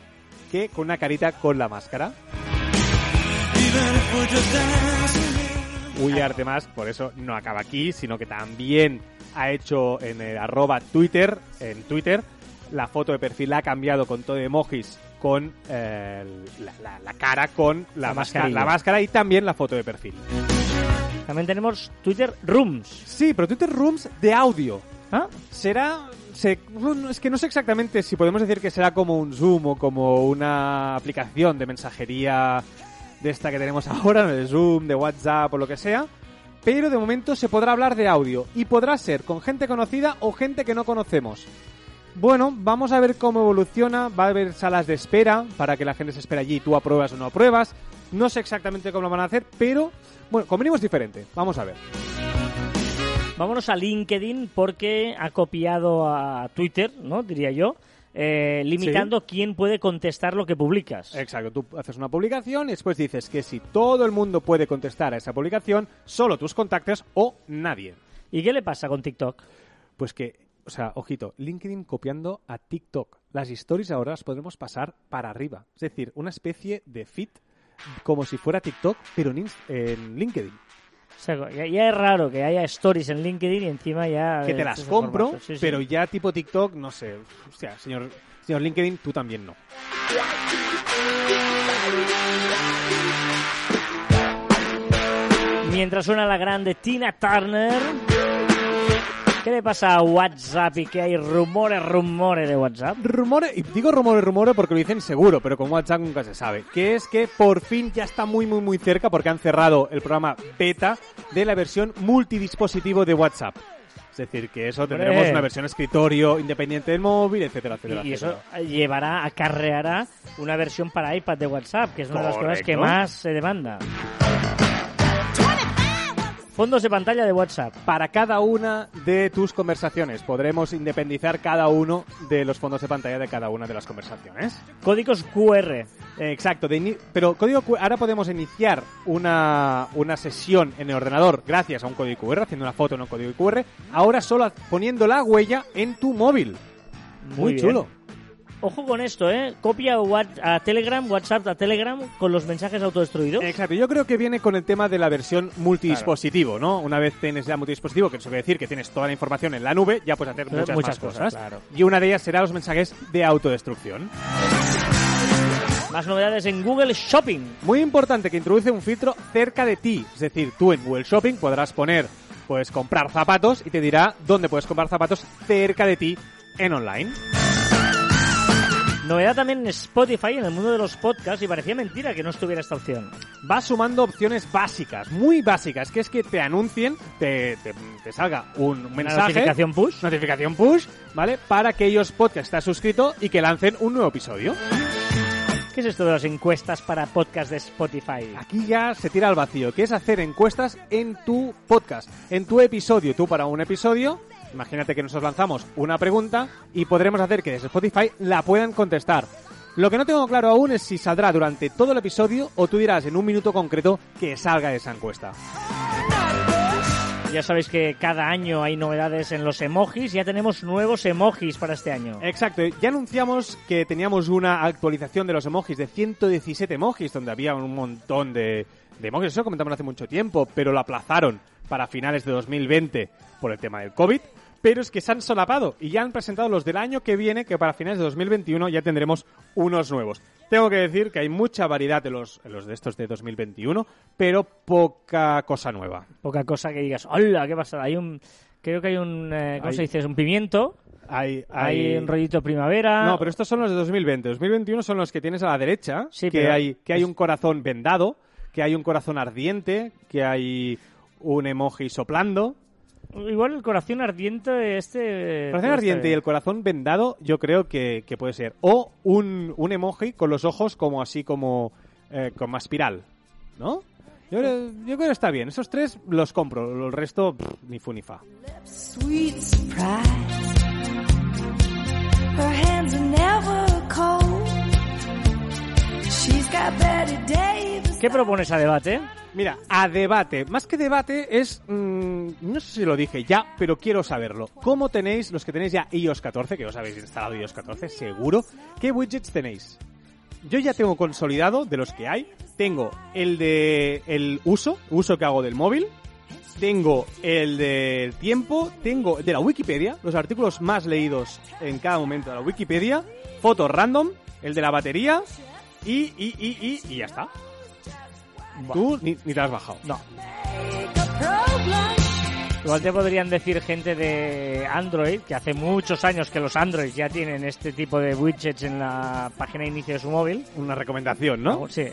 que con una carita con la máscara. The Mask, por eso no acaba aquí, sino que también ha hecho en el arroba Twitter, en Twitter, la foto de perfil la ha cambiado con todo de emojis con eh, la, la- la cara con la, La máscara, la máscara y también la foto de perfil. También tenemos Twitter Rooms. Sí, pero Twitter Rooms de audio. ¿Ah? Será... se- es que no sé exactamente si podemos decir que será como un Zoom o como una aplicación de mensajería de esta que tenemos ahora, de Zoom, de WhatsApp o lo que sea. Pero de momento se podrá hablar de audio y podrá ser con gente conocida o gente que no conocemos. Bueno, vamos a ver cómo evoluciona. Va a haber salas de espera para que la gente se espere allí y tú apruebas o no apruebas. No sé exactamente cómo lo van a hacer, pero bueno, como mínimo es diferente. Vamos a ver. Vámonos a LinkedIn porque ha copiado a Twitter, ¿no? Diría yo, eh, limitando quién puede contestar lo que publicas. Exacto, tú haces una publicación y después dices que si todo el mundo puede contestar a esa publicación, solo tus contactos o nadie. ¿Y qué le pasa con TikTok? Pues que, o sea, ojito, LinkedIn copiando a TikTok. Las stories ahora las podremos pasar para arriba. Es decir, una especie de feed como si fuera TikTok, pero en, LinkedIn. Sea, ya, ya es raro que haya stories en LinkedIn y encima ya... Que te las compro, formato. Sí, sí. pero ya tipo TikTok, no sé. O sea, señor, señor LinkedIn, tú también no. Mientras suena la grande Tina Turner... ¿Qué le pasa a WhatsApp y que hay rumores, rumores de WhatsApp? Rumores, y digo rumores, rumores porque lo dicen seguro, pero con WhatsApp nunca se sabe. Que es que por fin ya está muy, muy, muy cerca porque han cerrado el programa beta de la versión multidispositivo de WhatsApp. Es decir, que eso tendremos una versión escritorio independiente del móvil, etcétera, etcétera. Y, eso llevará, acarreará una versión para iPad de WhatsApp, que es una de las cosas que más se demanda. Fondos de pantalla de WhatsApp. Para cada una de tus conversaciones podremos independizar cada uno de los fondos de pantalla de cada una de las conversaciones. Códigos QR. Eh, Exacto, de pero código Q- ahora podemos iniciar una, una sesión en el ordenador gracias a un código QR, haciendo una foto en un código QR, ahora solo poniendo la huella en tu móvil. Muy, chulo. Ojo con esto, ¿eh? Copia a Telegram, WhatsApp a Telegram con los mensajes autodestruidos. Exacto, yo creo que viene con el tema de la versión multidispositivo, ¿no? Una vez tienes ya multidispositivo, que eso quiere decir que tienes toda la información en la nube, ya puedes hacer Hacer muchas, muchas más cosas, cosas. claro. Y una de ellas será los mensajes de autodestrucción. Más novedades en Google Shopping. Muy importante que introduce un filtro cerca de ti. Es decir, tú en Google Shopping podrás poner, pues comprar zapatos y te dirá dónde puedes comprar zapatos cerca de ti en online. Novedad también en Spotify, en el mundo de los podcasts, y parecía mentira que no estuviera esta opción. Va sumando opciones básicas, muy básicas, que es que te anuncien, te, te- te salga un Una mensaje, notificación push. notificación push, ¿vale? Para aquellos podcasts que estás suscrito y que lancen un nuevo episodio. ¿Qué es esto de las encuestas para podcast de Spotify? Aquí ya se tira al vacío, que es hacer encuestas en tu podcast, en tu episodio. Tú para un episodio, imagínate que nosotros lanzamos una pregunta y podremos hacer que desde Spotify la puedan contestar. Lo que no tengo claro aún es si saldrá durante todo el episodio o tú dirás en un minuto concreto que salga esa encuesta. Ya sabéis que cada año hay novedades en los emojis. Ya tenemos nuevos emojis para este año. Exacto, ya anunciamos que teníamos una actualización de los emojis de 117 emojis, donde había un montón de, de emojis. Eso lo comentamos hace mucho tiempo, pero lo aplazaron para finales de 2020 por el tema del COVID. Pero es que se han solapado y ya han presentado los del año que viene, que para finales de 2021 ya tendremos unos nuevos. Tengo que decir que hay mucha variedad de los, en los de estos de 2021, pero poca cosa nueva. Poca cosa que digas, hola, ¿qué pasa? Hay un... Creo que hay un... eh, ¿Cómo Hay- se dice? Es un pimiento. Hay, Hay un rollito primavera. No, pero estos son los de 2020. 2021 son los que tienes a la derecha, Sí, que, pero- hay, que hay un corazón vendado, que hay un corazón ardiente, que hay un emoji soplando. Igual el corazón ardiente este... El corazón puede estar ardiente y el corazón vendado yo creo que, que puede ser. O un, un emoji con los ojos como así como eh, con más espiral, ¿no? Yo creo, yo creo que está bien. Esos tres los compro. El resto, pff, ni fu ni fa. Sweet surprise. Her hands are never cold. She's got Betty Davis. ¿Qué propones a debate? Mira, a debate. Más que debate es... mm, no sé si lo dije ya, pero quiero saberlo. ¿Cómo tenéis, los que tenéis ya iOS 14, que os habéis instalado iOS 14, seguro, qué widgets tenéis? Yo ya tengo consolidado, de los que hay, tengo el de el uso, uso que hago del móvil, tengo el del tiempo, tengo de la Wikipedia, los artículos más leídos en cada momento de la Wikipedia, fotos random, el de la batería y, y, y, y, y ya está. Tú ni, ni te has bajado. No. Igual te podrían decir gente de Android, que hace muchos años que los Android ya tienen este tipo de widgets en la página de inicio de su móvil. Una recomendación, ¿no? Sí.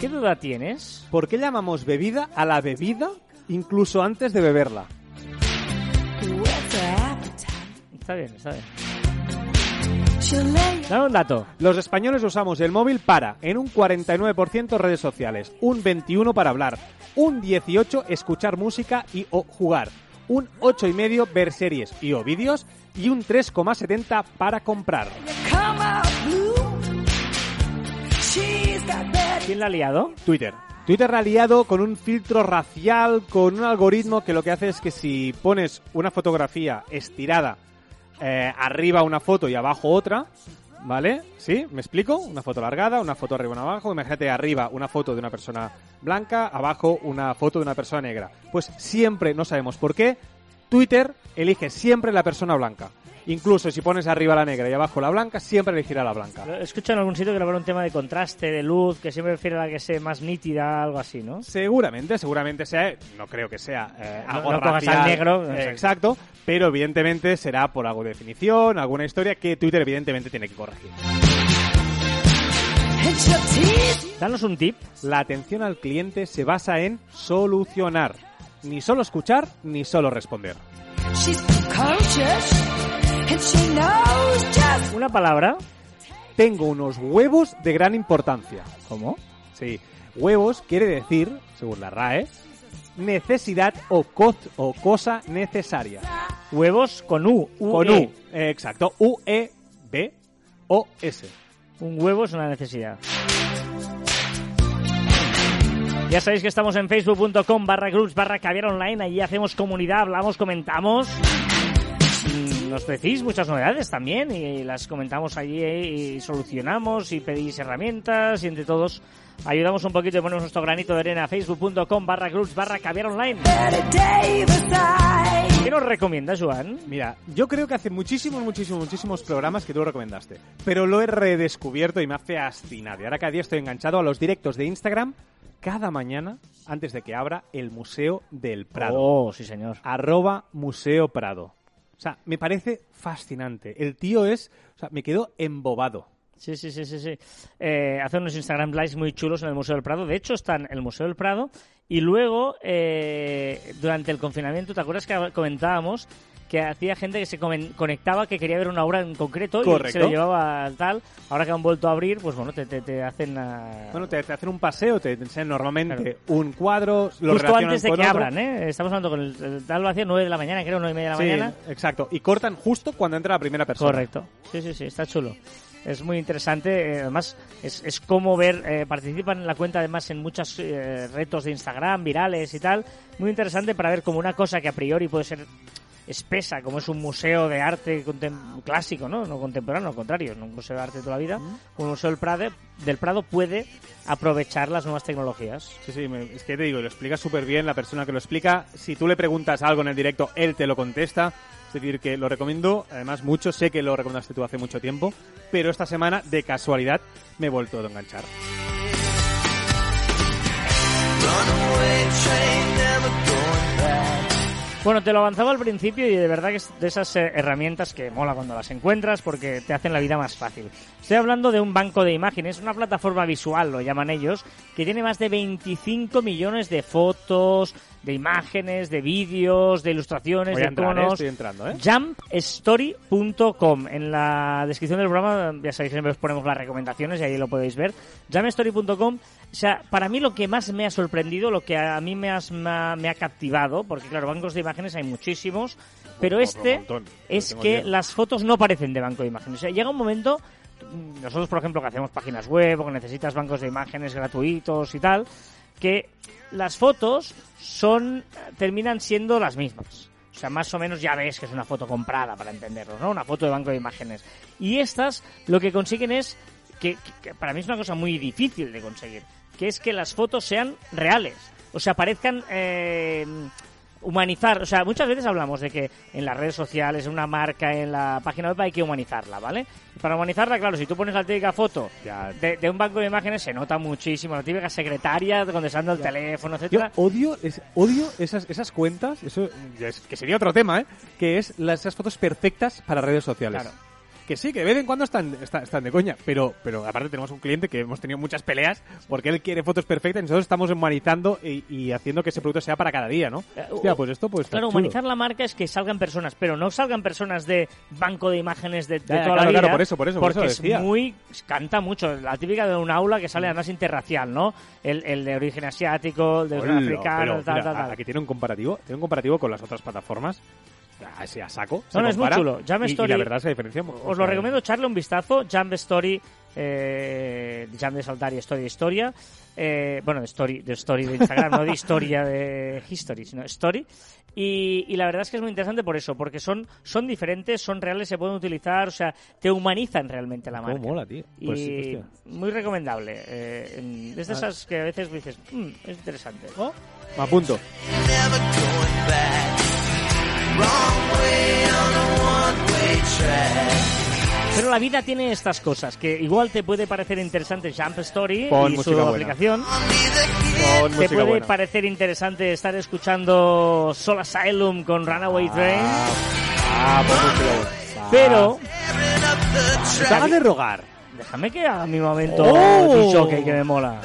¿Qué duda tienes? ¿Por qué llamamos bebida a la bebida incluso antes de beberla? Está bien, está bien. Dame un dato. Los españoles usamos el móvil para, en un 49% redes sociales, un 21% para hablar, un 18% escuchar música y o jugar, un 8,5% ver series y o vídeos y un 3,70% para comprar. ¿Quién la ha liado? Twitter. Twitter ha liado con un filtro racial, con un algoritmo que lo que hace es que si pones una fotografía estirada, eh, arriba una foto y abajo otra, ¿vale? ¿Sí? ¿Me explico? Una foto alargada, una foto arriba y una abajo. Imagínate arriba una foto de una persona blanca, abajo una foto de una persona negra. Pues siempre, no sabemos por qué, Twitter elige siempre la persona blanca. Incluso si pones arriba la negra y abajo la blanca, siempre elegirá la blanca. He escuchado en algún sitio que habrá un tema de contraste, de luz, que siempre prefiere la que sea más nítida, algo así, ¿no? Seguramente, seguramente sea, no creo que sea eh, No- algo no racial, al negro, eh, exacto. pero evidentemente será por algo de definición, alguna historia que Twitter evidentemente tiene que corregir. Danos un tip. La atención al cliente se basa en solucionar, ni solo escuchar ni solo responder. She's precocious. And she knows just Una palabra. Tengo unos huevos de gran importancia. ¿Cómo? Sí, huevos quiere decir, según la RAE, necesidad o, co- o cosa necesaria. Huevos con U. Con UE. U, eh, exacto, U-E-B-O-S. Un huevo es una necesidad. Ya sabéis que estamos en facebook.com barra groups barra caviar online. Allí hacemos comunidad, hablamos, comentamos. Nos decís muchas novedades también y las comentamos allí eh, y solucionamos y pedís herramientas y entre todos ayudamos un poquito y ponemos nuestro granito de arena facebook.com barra groups barra caviar online. ¿Qué nos recomiendas, Joan? Mira, yo creo que hace muchísimos, muchísimos, muchísimos programas que tú lo recomendaste, pero lo he redescubierto y me ha fascinado. Y ahora cada día estoy enganchado a los directos de Instagram cada mañana antes de que abra el Museo del Prado. Oh, sí señor. arroba Museo Prado. O sea, me parece fascinante. El tío es, o sea, me quedo embobado. Sí, sí, sí, sí, sí. Eh, hace unos Instagram Lives muy chulos en el Museo del Prado. De hecho, está en el Museo del Prado. Y luego, eh, durante el confinamiento, ¿te acuerdas que comentábamos que hacía gente que se conectaba, que quería ver una obra en concreto y se lo llevaba al tal? Ahora que han vuelto a abrir, pues bueno, te, te, te hacen... Bueno, te, te hacen un paseo, te enseñan normalmente Claro. un cuadro, lo Justo antes de que otro. abran, ¿eh? Estamos hablando con el, el tal vacío 9 de la mañana, creo, 9 y media de la Sí, mañana. exacto. Y cortan justo cuando entra la primera persona. Correcto. Sí, sí, sí, está chulo. Es muy interesante. eh, Además, es, es como ver, eh, participan en la cuenta además en muchos eh, retos de Instagram, virales y tal. Muy interesante para ver como una cosa que a priori puede ser espesa, como es un museo de arte contem- clásico, ¿no? No contemporáneo, al contrario, no un museo de arte de toda la vida. Un museo del Prado, del Prado puede aprovechar las nuevas tecnologías. Sí, sí, es que te digo, lo explica súper bien la persona que lo explica. Si tú le preguntas algo en el directo, él te lo contesta. Es decir, que lo recomiendo, además mucho, sé que lo recomendaste tú hace mucho tiempo, pero esta semana, de casualidad, me he vuelto a enganchar. Bueno, te lo avanzaba al principio y de verdad que es de esas eh, herramientas que mola cuando las encuentras porque te hacen la vida más fácil. Estoy hablando de un banco de imágenes, una plataforma visual, lo llaman ellos, que tiene más de 25 millones de fotos, de imágenes, de vídeos, de ilustraciones, Voy a de entrar, ¿eh? tonos. Estoy entrando, ¿eh? jumpstory.com. En la descripción del programa, ya sabéis, siempre os ponemos las recomendaciones y ahí lo podéis ver. jumpstory.com. O sea, para mí lo que más me ha sorprendido, lo que a mí me, has- me ha, me ha captivado, porque claro, bancos de imágenes hay muchísimos, pero este montón. es Tengo que las fotos no parecen de banco de imágenes. O sea, llega un momento, nosotros por ejemplo que hacemos páginas web o que necesitas bancos de imágenes gratuitos y tal, que las fotos son terminan siendo las mismas. O sea, más o menos ya ves que es una foto comprada, para entenderlo, ¿no? Una foto de banco de imágenes. Y estas lo que consiguen es, que, para mí es una cosa muy difícil de conseguir, que es que las fotos sean reales. O sea, parezcan eh, humanizar. O sea, muchas veces hablamos de que en las redes sociales, en una marca, en la página web hay que humanizarla, ¿vale? Y para humanizarla, claro, si tú pones la típica foto Ya. de, de un banco de imágenes, se nota muchísimo. La típica secretaria contestando el teléfono, Yo etcétera. odio, es, odio esas, esas cuentas, eso ya es- que sería otro tema, ¿eh? Que es las, esas fotos perfectas para redes sociales. Claro. Que sí, que de vez en cuando están, están, están de coña, pero, pero aparte tenemos un cliente que hemos tenido muchas peleas porque él quiere fotos perfectas y nosotros estamos humanizando y, y haciendo que ese producto sea para cada día, ¿no? Eh, Hostia, pues esto pues Claro, chulo. humanizar la marca es que salgan personas, pero no salgan personas de banco de imágenes de, de Ya, ya, toda claro, la vida. claro, por eso, por eso, por porque eso decía. es muy. canta mucho. La típica de un aula que sale además interracial, ¿no? El, el de origen asiático, el de origen africano, tal, mira, tal, tal. Aquí tiene un comparativo, tiene un comparativo con las otras plataformas. Así a saco. se No, no, es muy chulo. Jam y- y, Story- la verdad se diferencia. Os lo recomiendo echarle un vistazo. Jump Story, eh, Jump de saltar y Story de historia. Eh, bueno, de Story, de Story de Instagram, no de historia de History, sino Story. Y, y la verdad es que es muy interesante por eso, porque son, son diferentes, son reales, se pueden utilizar, o sea, te humanizan realmente la marca. mola, tío. Pues y muy recomendable. Eh, es de Ah. esas que a veces dices, "Mm, es interesante. Oh, me apunto. Pero la vida tiene estas cosas que igual te puede parecer interesante Jump Story Pon y su buena. aplicación. Te puede buena. parecer interesante estar escuchando Soul Asylum con Runaway Train, Ah, pon música buena. pero hagas de rogar. déjame que haga mi momento Oh. que me mola.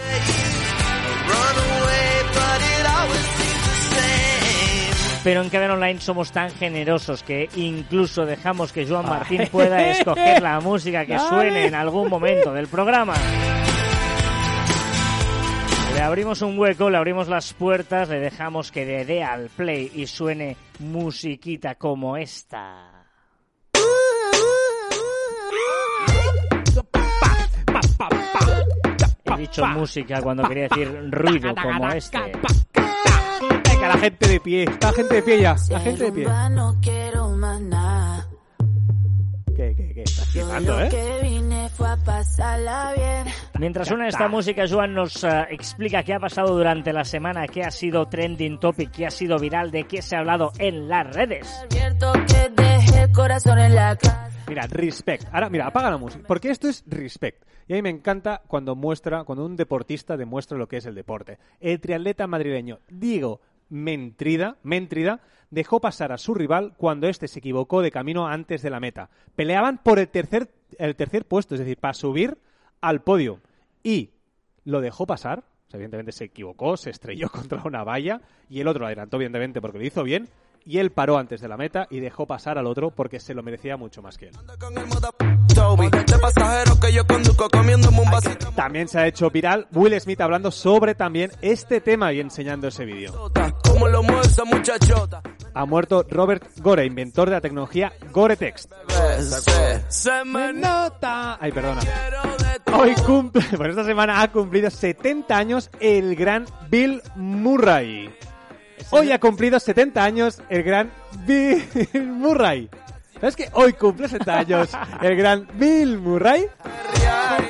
Pero en Cadena Online somos tan generosos que incluso dejamos que Joan Martín pueda escoger la música que suene en algún momento del programa. Le abrimos un hueco, le abrimos las puertas, le dejamos que le dé al play y suene musiquita como esta. He dicho música cuando quería decir ruido como este. La gente de pie. Está la gente de pie ya. La gente de pie. No quiero más nada. ¿Qué, qué, qué? Estás flipando, ¿eh? que vine fue a pasarla bien. Mientras suena esta música, Joan nos eh, explica qué ha pasado durante la semana, qué ha sido trending topic, qué ha sido viral, de qué se ha hablado en las redes. Advierto que dejé el corazón en la casa. Mira, respect. Ahora, mira, apaga la música. Porque esto es respect. Y a mí me encanta cuando muestra, cuando un deportista demuestra lo que es el deporte. El triatleta madrileño Diego Mentrida, Mentrida dejó pasar a su rival cuando éste se equivocó de camino antes de la meta. Peleaban por el tercer, el tercer puesto, es decir, para subir al podio. Y lo dejó pasar. Evidentemente se equivocó, se estrelló contra una valla y el otro lo adelantó, evidentemente, porque lo hizo bien. Y él paró antes de la meta y dejó pasar al otro porque se lo merecía mucho más que él. Con el moda Toby, de pasajero que yo conduzco comiéndome un vasito. También se ha hecho viral Will Smith hablando sobre también este tema y enseñando ese vídeo. Como lo mueve esa muchachota. Ha muerto Robert Gore, inventor de la tecnología Gore-Tex. Se, se me nota. Ay, perdona. Hoy cumple, por esta semana ha cumplido 70 años el gran Bill Murray. Hoy ha cumplido 70 años el gran Bill Murray. ¿Sabes que hoy cumple 70 años el gran Bill Murray?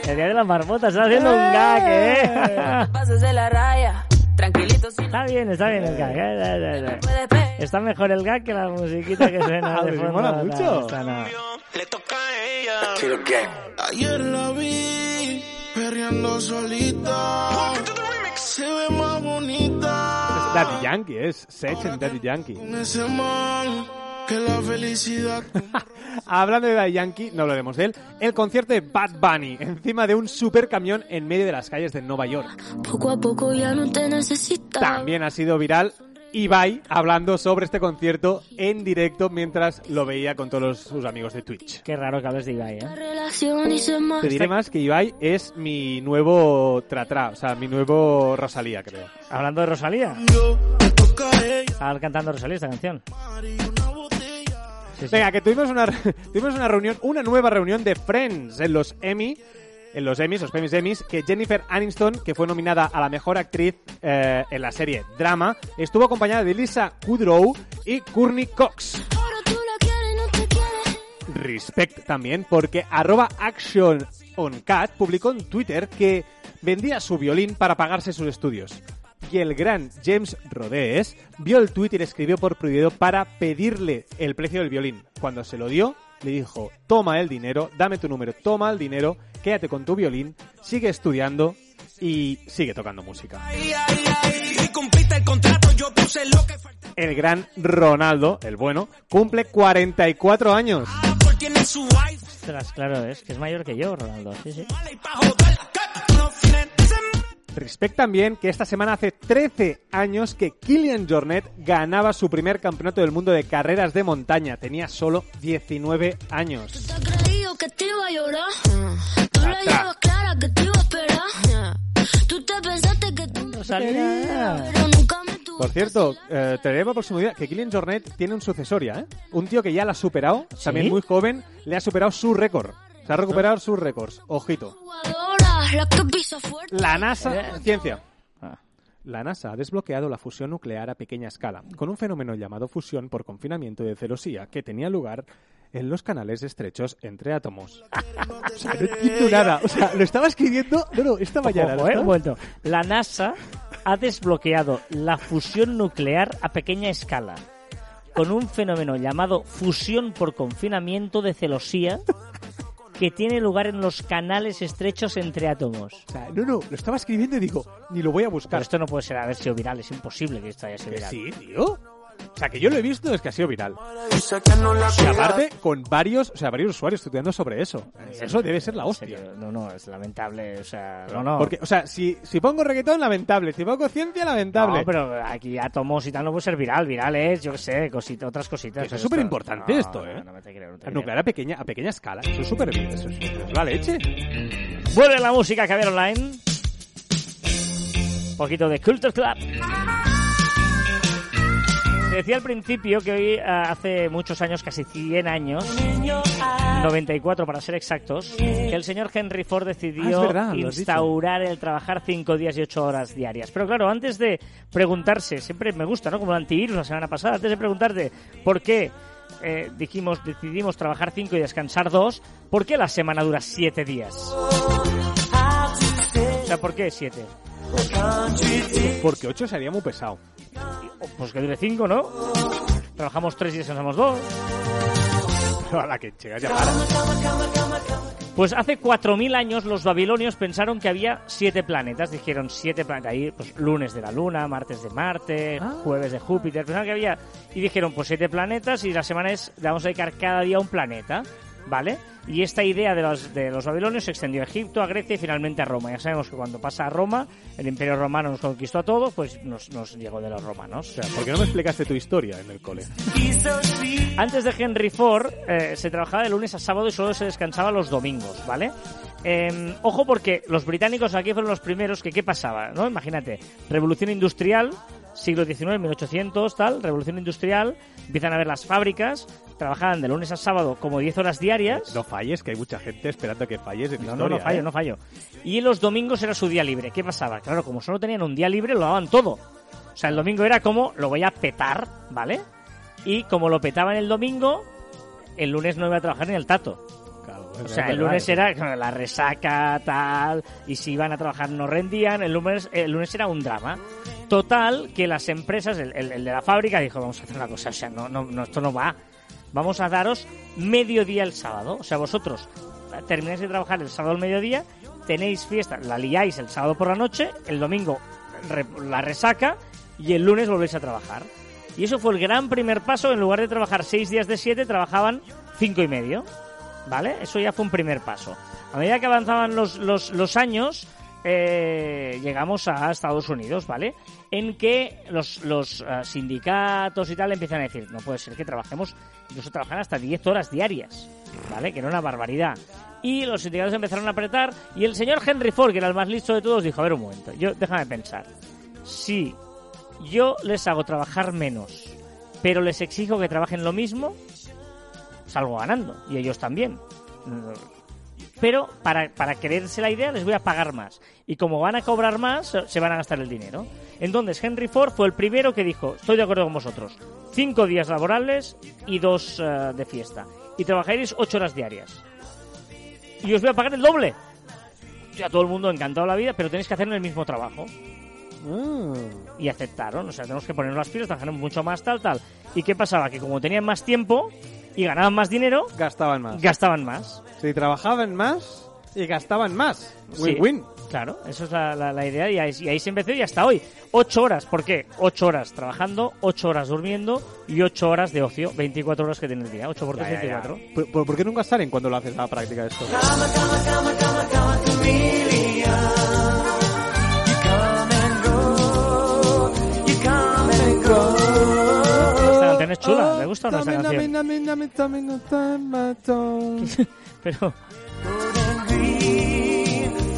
El día de las marmotas, está haciendo un gag, ¿eh? Pases de la raya. Tranquilito Está bien, está bien el gag. eh, eh, eh, eh. Está mejor el gag que la musiquita que suena de Me fondo. mola mucho. Le toca a ella. Ayer la vi perreando solita. Se ve más bonita. Es Daddy Yankee, es Sech en Daddy Yankee. Que la felicidad. Hablando de Daddy Yankee, no hablaremos de él, el concierto de Bad Bunny encima de un supercamión en medio de las calles de Nueva York. Poco a poco ya no te necesitaba. También ha sido viral Ibai hablando sobre este concierto en directo mientras lo veía con todos los- sus amigos de Twitch. Qué raro que hables de Ibai, ¿eh? Te diré más que Ibai es mi nuevo Tratra, o sea, mi nuevo Rosalía, creo. Hablando de Rosalía. Estaba cantando Rosalía esta canción. Sí, sí. Venga, que tuvimos una, tuvimos una reunión, una nueva reunión de Friends en los Emmy, en los Emmys, los premios Emmys, que Jennifer Aniston, que fue nominada a la mejor actriz eh, en la serie Drama, estuvo acompañada de Lisa Kudrow y Courtney Cox. Respect también, porque arroba Action on Cat publicó en Twitter que vendía su violín para pagarse sus estudios. Y el gran James Rodés vio el tweet y le escribió por privado para pedirle el precio del violín. Cuando se lo dio, le dijo, toma el dinero, dame tu número, toma el dinero, quédate con tu violín, sigue estudiando y sigue tocando música. El gran Ronaldo, el bueno, cumple 44 años. wife. Ostras, claro, es que es mayor que yo, Ronaldo. Sí, sí. Respect también que esta semana hace 13 años que Kilian Jornet ganaba su primer campeonato del mundo de carreras de montaña. Tenía solo 19 años. Por cierto, eh, te diré por próximo día que Kilian Jornet tiene un sucesoria, ¿eh? Un tío que ya la ha superado, también muy joven, le ha superado su récord. Se ha recuperado sus récords. Ojito. Jugadora, la NASA, ciencia. Ah. La NASA ha desbloqueado la fusión nuclear a pequeña escala, con un fenómeno llamado fusión por confinamiento de celosía, que tenía lugar en los canales estrechos entre átomos. o sea, no entiendo nada. O sea, lo estaba escribiendo... No, no, esta mañana. Ojo, eh, momento. La NASA ha desbloqueado la fusión nuclear a pequeña escala con un fenómeno llamado fusión por confinamiento de celosía que tiene lugar en los canales estrechos entre átomos. O sea, no, no, lo estaba escribiendo y digo, ni lo voy a Pero buscar. esto no puede ser haber sido viral, es imposible que esto haya sido viral. sí, tío. O sea, que yo lo he visto es que ha sido viral. Y aparte, con varios, o sea, varios usuarios estudiando sobre eso. Eso debe ser la hostia. No, no, es lamentable, o sea, no, no. Porque, o sea, si, si pongo reggaetón, lamentable. Si pongo ciencia, lamentable. No, pero aquí átomos y tal no puede ser viral. Viral es, yo qué sé, cosita, otras cositas. Eso es pero superimportante no, esto, ¿eh? No, me te creo, no te La creo. nuclear a pequeña, a pequeña escala. Eso es súper bien. Eso es, es la leche. Vuelve la música que había online. Un poquito de Culture Club. Decía al principio que hoy, ah, hace muchos años, casi 100 años, 94 para ser exactos, que el señor Henry Ford Ah, decidió verdad, dicho. instaurar el trabajar 5 días y 8 horas diarias. Pero claro, antes de preguntarse, siempre me gusta, ¿no? Como el antivirus la semana pasada, antes de preguntarte por qué eh, dijimos, decidimos trabajar 5 y descansar 2, ¿por qué la semana dura 7 días? O sea, ¿por qué 7? Porque 8 sería muy pesado. Pues que dure 5, ¿no? Trabajamos 3 y descansamos 2. Pero a la que llegas ya para. Pues hace 4.000 años los babilonios pensaron que había siete planetas. Dijeron siete planetas. Ahí, pues lunes de la Luna, martes de Marte, Ah. jueves de Júpiter. Pensaron que había. Y dijeron, pues siete planetas y la semana es. Le vamos a dedicar cada día a un planeta. ¿Vale? Y esta idea de los, de los babilonios se extendió a Egipto, a Grecia y finalmente a Roma. Ya sabemos que cuando pasa a Roma, el Imperio Romano nos conquistó a todos, pues nos, nos llegó de los romanos. O sea, ¿por qué no me explicaste tu historia en el cole? Antes de Henry Ford eh, se trabajaba de lunes a sábado y solo se descansaba los domingos, ¿vale? Eh, ojo porque los británicos aquí fueron los primeros que qué pasaba, ¿no? Imagínate, revolución industrial, siglo XIX, 1800, tal, revolución industrial, empiezan a ver las fábricas, trabajaban de lunes a sábado como 10 horas diarias. No falles, que hay mucha gente esperando que falles en No, historia. no, no fallo, ¿eh? no fallo. Y los domingos era su día libre. ¿Qué pasaba? Claro, como solo tenían un día libre, lo daban todo. O sea, el domingo era como, lo voy a petar, ¿vale? Y como lo petaban el domingo, el lunes no iba a trabajar ni el tato. O sea, el lunes era la resaca, tal, y si iban a trabajar no rendían, el lunes, el lunes era un drama. Total, que las empresas, el, el- el de la fábrica dijo, vamos a hacer una cosa, o sea, no, no, no, esto no va. Vamos a daros mediodía el sábado. O sea, vosotros termináis de trabajar el sábado al mediodía, tenéis fiesta, la liáis el sábado por la noche, el domingo re- la resaca y el lunes volvéis a trabajar. Y eso fue el gran primer paso, en lugar de trabajar seis días de siete, trabajaban cinco y medio. ¿Vale? Eso ya fue un primer paso. A medida que avanzaban los, los, los años, eh, llegamos a Estados Unidos, ¿vale? En que los, los eh, sindicatos y tal empiezan a decir, no puede ser que trabajemos, incluso trabajan hasta 10 horas diarias, ¿vale? Que era una barbaridad. Y los sindicatos empezaron a apretar y el señor Henry Ford, que era el más listo de todos, dijo, a ver un momento, yo déjame pensar. Si yo les hago trabajar menos, pero les exijo que trabajen lo mismo, salgo ganando. Y ellos también. Pero para, para quererse la idea les voy a pagar más. Y como van a cobrar más, se van a gastar el dinero. Entonces Henry Ford fue el primero que dijo, estoy de acuerdo con vosotros. Cinco días laborales y dos eh, de fiesta. Y trabajaréis ocho horas diarias. Y os voy a pagar el doble. Ya todo el mundo encantado la vida, pero tenéis que hacer el mismo trabajo y aceptaron. O sea, tenemos que poner las pilas, trabajar mucho más, tal, tal. ¿Y qué pasaba? Que como tenían más tiempo y ganaban más dinero, Gastaban más. gastaban más. Sí, trabajaban más y gastaban más. Sí. Win-win. Claro, eso es la, la- la idea y ahí, y ahí se empezó y hasta hoy. Ocho horas, ¿por qué? Ocho horas trabajando, ocho horas durmiendo y ocho horas de ocio. 24 horas que tiene el día. Ocho por tres, Ya, ya, ya. 24. ¿Por, por- por qué nunca salen cuando lo haces a la práctica esto? Esta canción es chula, ¿le gusta o no esta canción? Pero...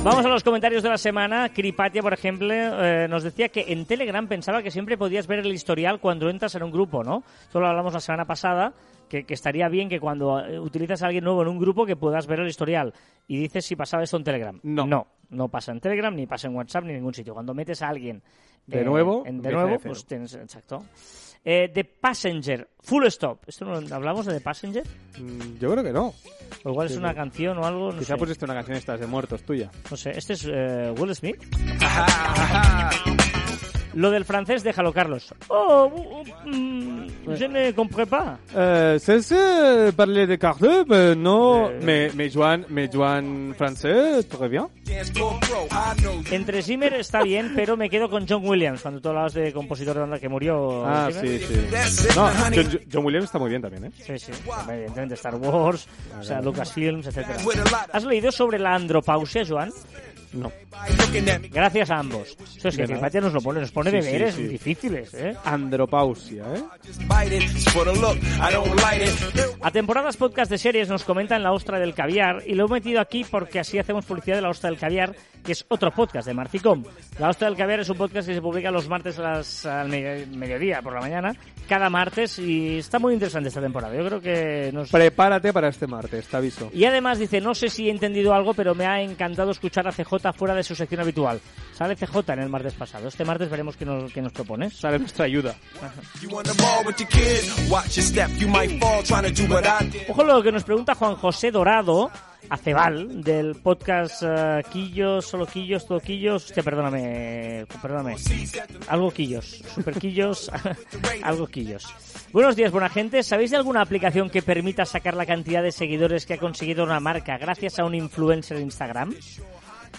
Vamos a los comentarios de la semana. Kripatia, por ejemplo, eh, nos decía que en Telegram pensaba que siempre podías ver el historial cuando entras en un grupo, ¿no? Esto lo hablamos la semana pasada, que, que estaría bien que cuando eh, utilizas a alguien nuevo en un grupo que puedas ver el historial. Y dices si pasaba esto en Telegram. No. No, no pasa en Telegram, ni pasa en WhatsApp, ni en ningún sitio. Cuando metes a alguien De eh, nuevo, en- de nuevo, de pues tienes, exacto. Eh, The Passenger, Full Stop. ¿Esto no hablamos de The Passenger? Mm, Yo creo que no. O igual es Sí, una sí. canción o algo, no Quizá sé. pusiste una canción estas de muertos tuya. No sé, este es eh, Will Smith. Lo del francés, déjalo, Carlos. Oh, mm, je ne comprends pas. Euh, c'est parler de carte, mais non, Euh. mais, mais Joan, mais Joan français, très bien. Entre Zimmer está bien, pero me quedo con John Williams, cuando tú hablabas de compositor de banda que murió. Ah, Zimmer. sí, sí. No, John, John Williams está muy bien también, ¿eh? Sí, sí. Evidentemente Star Wars, o sea, Lucasfilms, etcétera. ¿Has leído sobre la andropausia, Joan? No. Gracias a ambos. Eso es que. Cripatia nos lo pone, nos pone Sí, sí, deberes sí. difíciles, ¿eh? Andropausia, ¿eh? A temporadas podcast de series nos comentan la ostra del caviar y lo he metido aquí porque así hacemos publicidad de la ostra del caviar, que es otro podcast de Marficom. La ostra del caviar es un podcast que se publica los martes a las, al me- mediodía por la mañana, cada martes y está muy interesante esta temporada. Yo creo que nos... Prepárate para este martes, te aviso. Y además dice, no sé si he entendido algo, pero me ha encantado escuchar a CJ fuera de su sección habitual. Sale CJ en el martes pasado. Este martes veremos qué nos, qué nos propones. Sale nuestra ayuda. Ojo lo que nos pregunta Juan José Dorado, Acebal, del podcast eh, Quillos, solo Quillos, todo Quillos. Hostia, perdóname, perdóname. Algo Quillos, Super Quillos, algo Quillos. Buenos días, buena gente. ¿Sabéis de alguna aplicación que permita sacar la cantidad de seguidores que ha conseguido una marca gracias a un influencer de Instagram?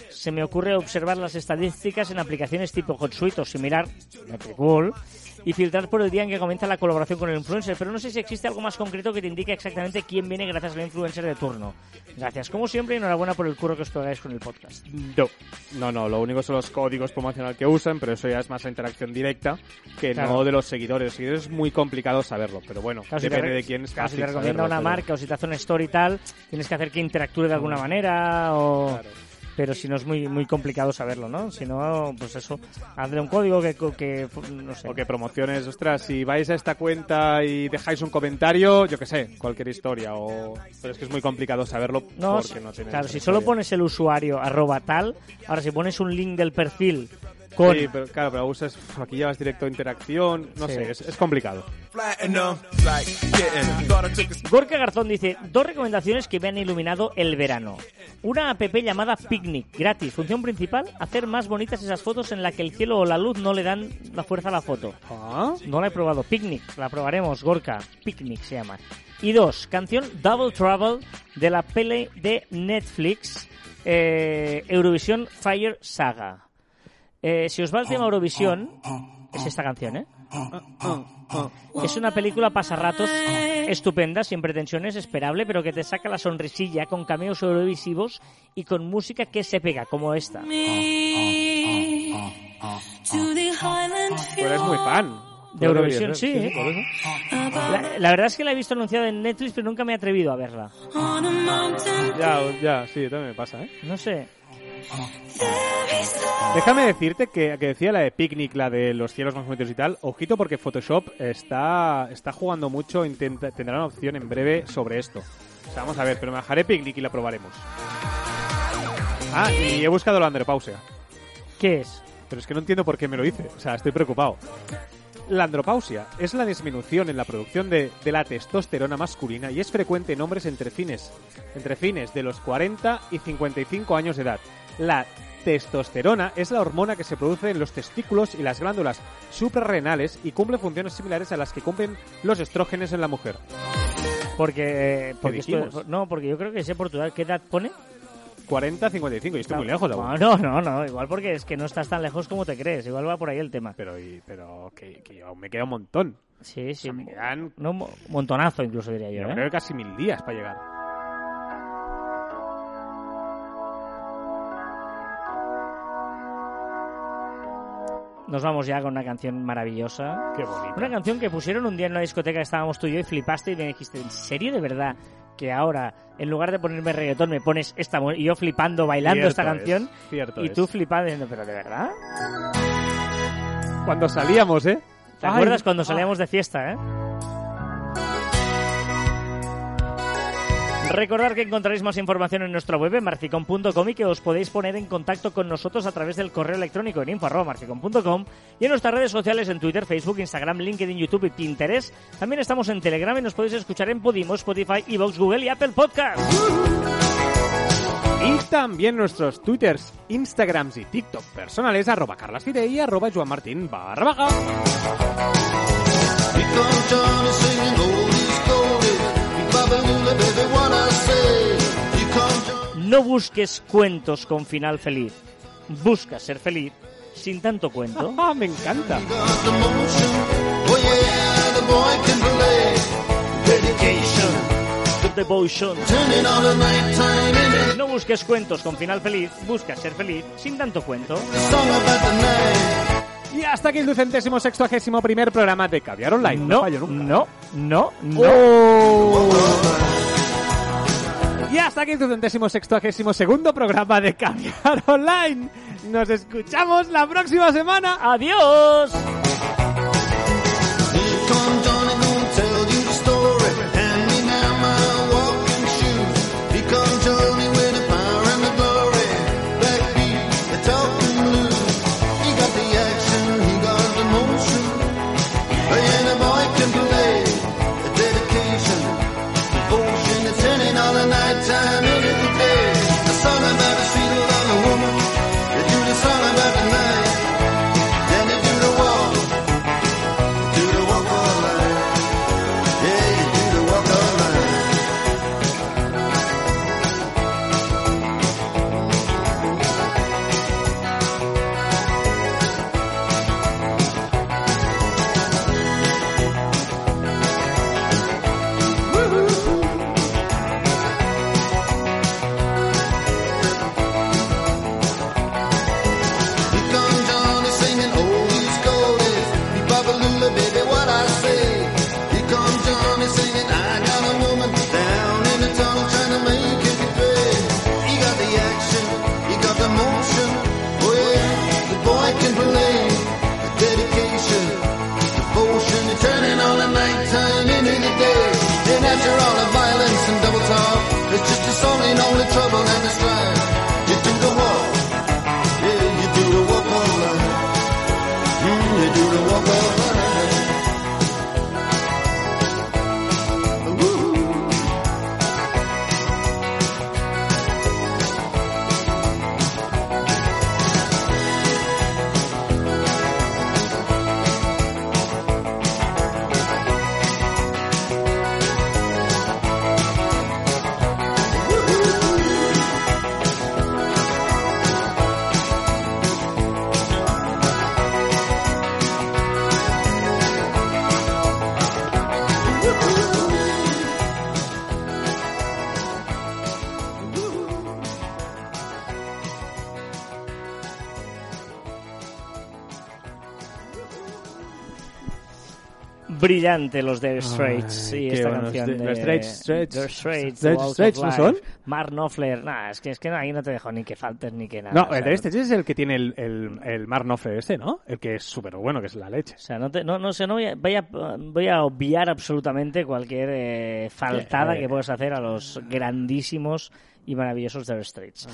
Se me ocurre observar las estadísticas en aplicaciones tipo HotSuite o similar, Metricool, y filtrar por el día en que comienza la colaboración con el influencer, pero no sé si existe algo más concreto que te indique exactamente quién viene gracias al influencer de turno. Gracias, como siempre, y enhorabuena por el curro que os pegáis con el podcast. No. No, no, lo único son los códigos promocionales que usan, pero eso ya es más la interacción directa que Claro. no de los seguidores. Los seguidores es muy complicado saberlo, pero bueno, Claro, depende de quién es claro, si te recomienda saberlo, una marca o si te hace una story y tal, tienes que hacer que interactúe de alguna manera o... Pero si no es muy muy complicado saberlo, ¿no? Si no, pues eso, hazle un código que, que no sé. O que promociones, ostras, si vais a esta cuenta y dejáis un comentario, yo qué sé, cualquier historia, o... Pero es que es muy complicado saberlo No, porque no claro, si solo historia. pones el usuario arroba tal, ahora si pones un link del perfil con... Sí, pero claro, pero usas, aquí llevas directo interacción, no Sí. sé, es, es complicado. Gorka Garzón dice, dos recomendaciones que me han iluminado el verano. Una app llamada Picnic, gratis. Función principal, hacer más bonitas esas fotos en la que el cielo o la luz no le dan la fuerza a la foto. Ah, No la he probado. Picnic, la probaremos, Gorka. Picnic se llama. Y dos, canción Double Trouble de la pele de Netflix, eh, Eurovisión Fire Saga. Eh, si os va el tema Eurovisión, es esta canción, ¿eh? Es una película pasarratos estupenda, sin pretensiones, esperable, pero que te saca la sonrisilla con cameos eurovisivos y con música que se pega, como esta. Tú eres muy fan. De Eurovisión, Tú sí, ¿eh? La, la verdad es que la he visto anunciada en Netflix, pero nunca me he atrevido a verla. Ya, ya, sí, también me pasa, ¿eh? No sé. Déjame decirte que, que decía la de Picnic, la de los cielos más bonitos y tal. Ojito porque Photoshop está, está jugando mucho, intenta, tendrá una opción en breve sobre esto. O sea, vamos a ver, pero me bajaré Picnic y la probaremos. Ah, y he buscado la andropausia. ¿Qué es? Pero es que no entiendo por qué me lo dice. O sea, estoy preocupado. La andropausia es la disminución en la producción de, de la testosterona masculina y es frecuente en hombres entre fines, entre fines de los 40 y 55 años de edad. La testosterona es la hormona que se produce en los testículos y las glándulas suprarrenales y cumple funciones similares a las que cumplen los estrógenos en la mujer. Porque, porque esto- dijimos? no, porque yo creo que sé Portugal. ¿Qué edad pone? 40 55, y estoy muy lejos. No, no, no, no, igual porque es que no estás tan lejos como te crees. Igual va por ahí el tema. Pero, y- pero que, que aún me queda un montón. Sí, sí. O sea, me quedan, No, mo- montonazo incluso diría yo, yo ¿eh? creo que casi mil días para llegar. Nos vamos ya con una canción maravillosa. Qué bonito. Una canción que pusieron un día en una discoteca que estábamos tú y yo y flipaste y me dijiste, ¿en serio de verdad? Que ahora, en lugar de ponerme reggaetón, me pones esta y yo flipando, bailando esta canción es, cierto y es. tú flipando diciendo, ¿pero de verdad? Cuando salíamos, ¿eh? ¿Te Ay, acuerdas cuando ah. salíamos de fiesta, eh? Recordad que encontraréis más información en nuestra web marficom.com y que os podéis poner en contacto con nosotros a través del correo electrónico en info.marficom.com y en nuestras redes sociales en Twitter, Facebook, Instagram, LinkedIn, YouTube y Pinterest. También estamos en Telegram y nos podéis escuchar en Podimo, Spotify, Evox, Google y Apple Podcast. Y también nuestros twitters, instagrams y tiktok personales arroba carlasfide y arroba joanmartin barra baja. No busques cuentos con final feliz. Busca ser feliz sin tanto cuento. Ah, me encanta. Devotion. No busques cuentos con final feliz, busca ser feliz sin tanto cuento. Y hasta aquí el ducentésimo sextuagésimo primer programa de Caviar Online. No, no, no, no. Oh. Y hasta aquí el ducentésimo sextuagésimo segundo programa de Caviar Online. Nos escuchamos la próxima semana. Adiós. Brillante los Dire Straits y esta canción de- de los Straits. Straits, Dire Walls of Straits, ¿no son? Mark Knopfler, nah, es que es que ahí no te dejo ni que faltes ni que nada. No, o sea, el de este es el que tiene el, el, el Mar Knopfler este, ¿no? El que es súper bueno, que es la leche. O sea, no, te, no, no sé, no voy a, voy a, voy a obviar absolutamente cualquier eh, faltada Eh. que puedas hacer a los grandísimos y maravillosos Dire Straits.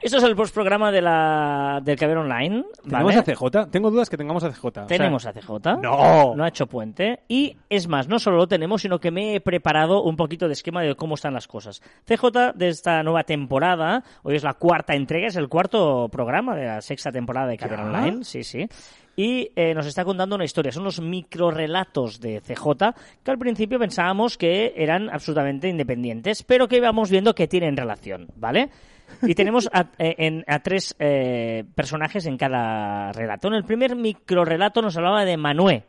Esto es el postprograma de la, del Caber Online. ¿Tenemos ¿vale? a CJ? Tengo dudas que tengamos a CJ. O sea, Tenemos a CJ. ¡No! No ha hecho puente. Y es más, no solo lo tenemos, sino que me he preparado un poquito de esquema de cómo están las cosas. CJ de esta nueva temporada, hoy es la cuarta entrega, es el cuarto programa de la sexta temporada de Caber. Online. Sí, sí. Y eh, nos está contando una historia. Son los microrelatos de CJ, que al principio pensábamos que eran absolutamente independientes, pero que íbamos viendo que tienen relación, ¿vale? Y tenemos a, eh, en- a tres eh, personajes en cada relato. En el primer microrelato nos hablaba de Manué,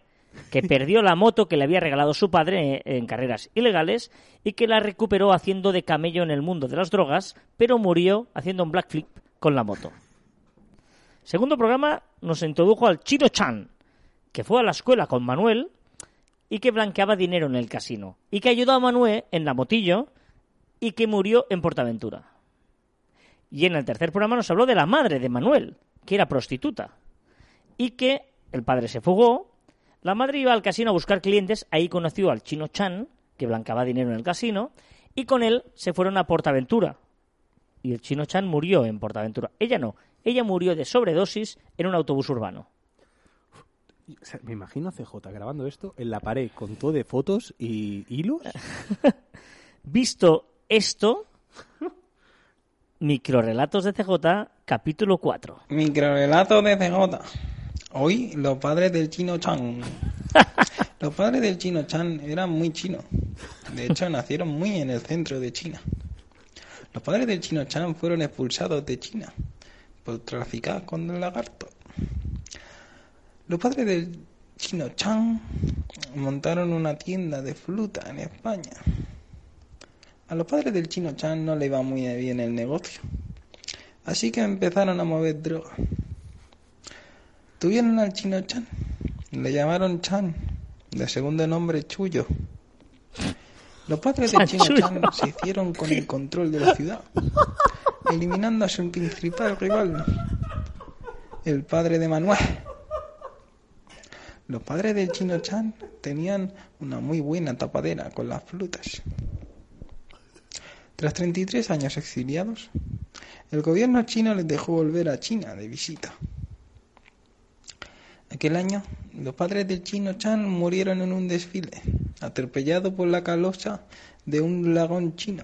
que perdió la moto que le había regalado su padre en carreras ilegales y que la recuperó haciendo de camello en el mundo de las drogas, pero murió haciendo un black flip con la moto. Segundo programa nos introdujo al Chino Chan, que fue a la escuela con Manuel y que blanqueaba dinero en el casino y que ayudó a Manuel en la motillo y que murió en Portaventura. Y en el tercer programa nos habló de la madre de Manuel, que era prostituta y que el padre se fugó. La madre iba al casino a buscar clientes, ahí conoció al chino Chan, que blanqueaba dinero en el casino, y con él se fueron a Portaventura. Y el chino Chan murió en Portaventura. Ella no, ella murió de sobredosis en un autobús urbano. O sea, me imagino a CJ grabando esto en la pared con todo de fotos y hilos. Visto esto, microrelatos de CJ, capítulo 4. Microrelato de CJ. Hoy los padres del chino Chan. Los padres del chino Chan eran muy chinos. De hecho, nacieron muy en el centro de China. Los padres del chino Chan fueron expulsados de China por traficar con el lagarto. Los padres del chino Chan montaron una tienda de fruta en España. A los padres del chino Chan no le iba muy bien el negocio. Así que empezaron a mover droga. Tuvieron al chino Chan. Le llamaron Chan. De segundo nombre Chuyo. Los padres del chino Chanchullo. Chan se hicieron con el control de la ciudad. Eliminando a su principal rival. El padre de Manuel. Los padres del chino Chan tenían una muy buena tapadera con las frutas. Tras 33 años exiliados, el gobierno chino les dejó volver a China de visita. Aquel año, los padres del chino Chan murieron en un desfile, atropellados por la calocha de un dragón chino.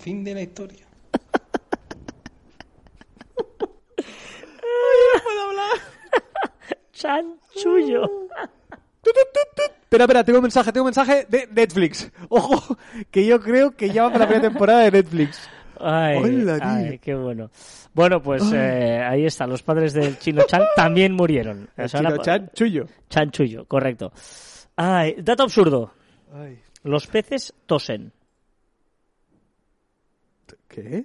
Fin de la historia. Chanchullo. Espera, espera, tengo un mensaje, tengo un mensaje de Netflix. Ojo, que yo creo que ya va para la primera temporada de Netflix. Ay, Hola, tío. ay, qué bueno. Bueno, pues eh, ahí está. Los padres del chino Chan también murieron. El O sea, una- chino Chan Chuyo. Chanchullo, correcto. Ay, dato absurdo. Ay, Los peces tosen. ¿Qué?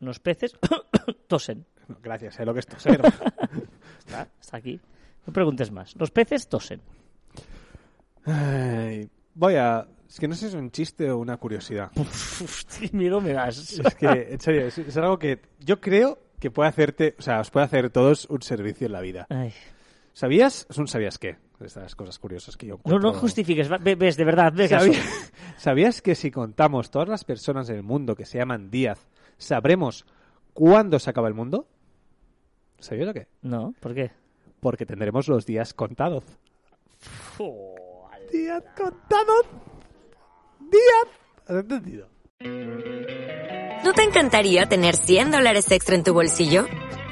Los peces tosen. No, gracias, sé lo que es toser. Está, está aquí. No preguntes más. Los peces tosen. Ay, voy a... Es que no sé si es un chiste o una curiosidad. Hostia, miedo me das. Es que, en serio, es, es algo que yo creo que puede hacerte... O sea, os puede hacer todos un servicio en la vida. Ay. ¿Sabías? Es un sabías qué. Estas cosas curiosas que yo No, encuentro. no justifiques. Ves, de verdad, ves. ¿Sabí- ¿Sabías que si contamos todas las personas en el mundo que se llaman Díaz, sabremos cuándo se acaba el mundo? ¿Sabías lo que? No, ¿por qué? Porque tendremos los días contados. Díaz contados. Díaz. ¿Has entendido? ¿No te encantaría tener 100 dólares extra en tu bolsillo?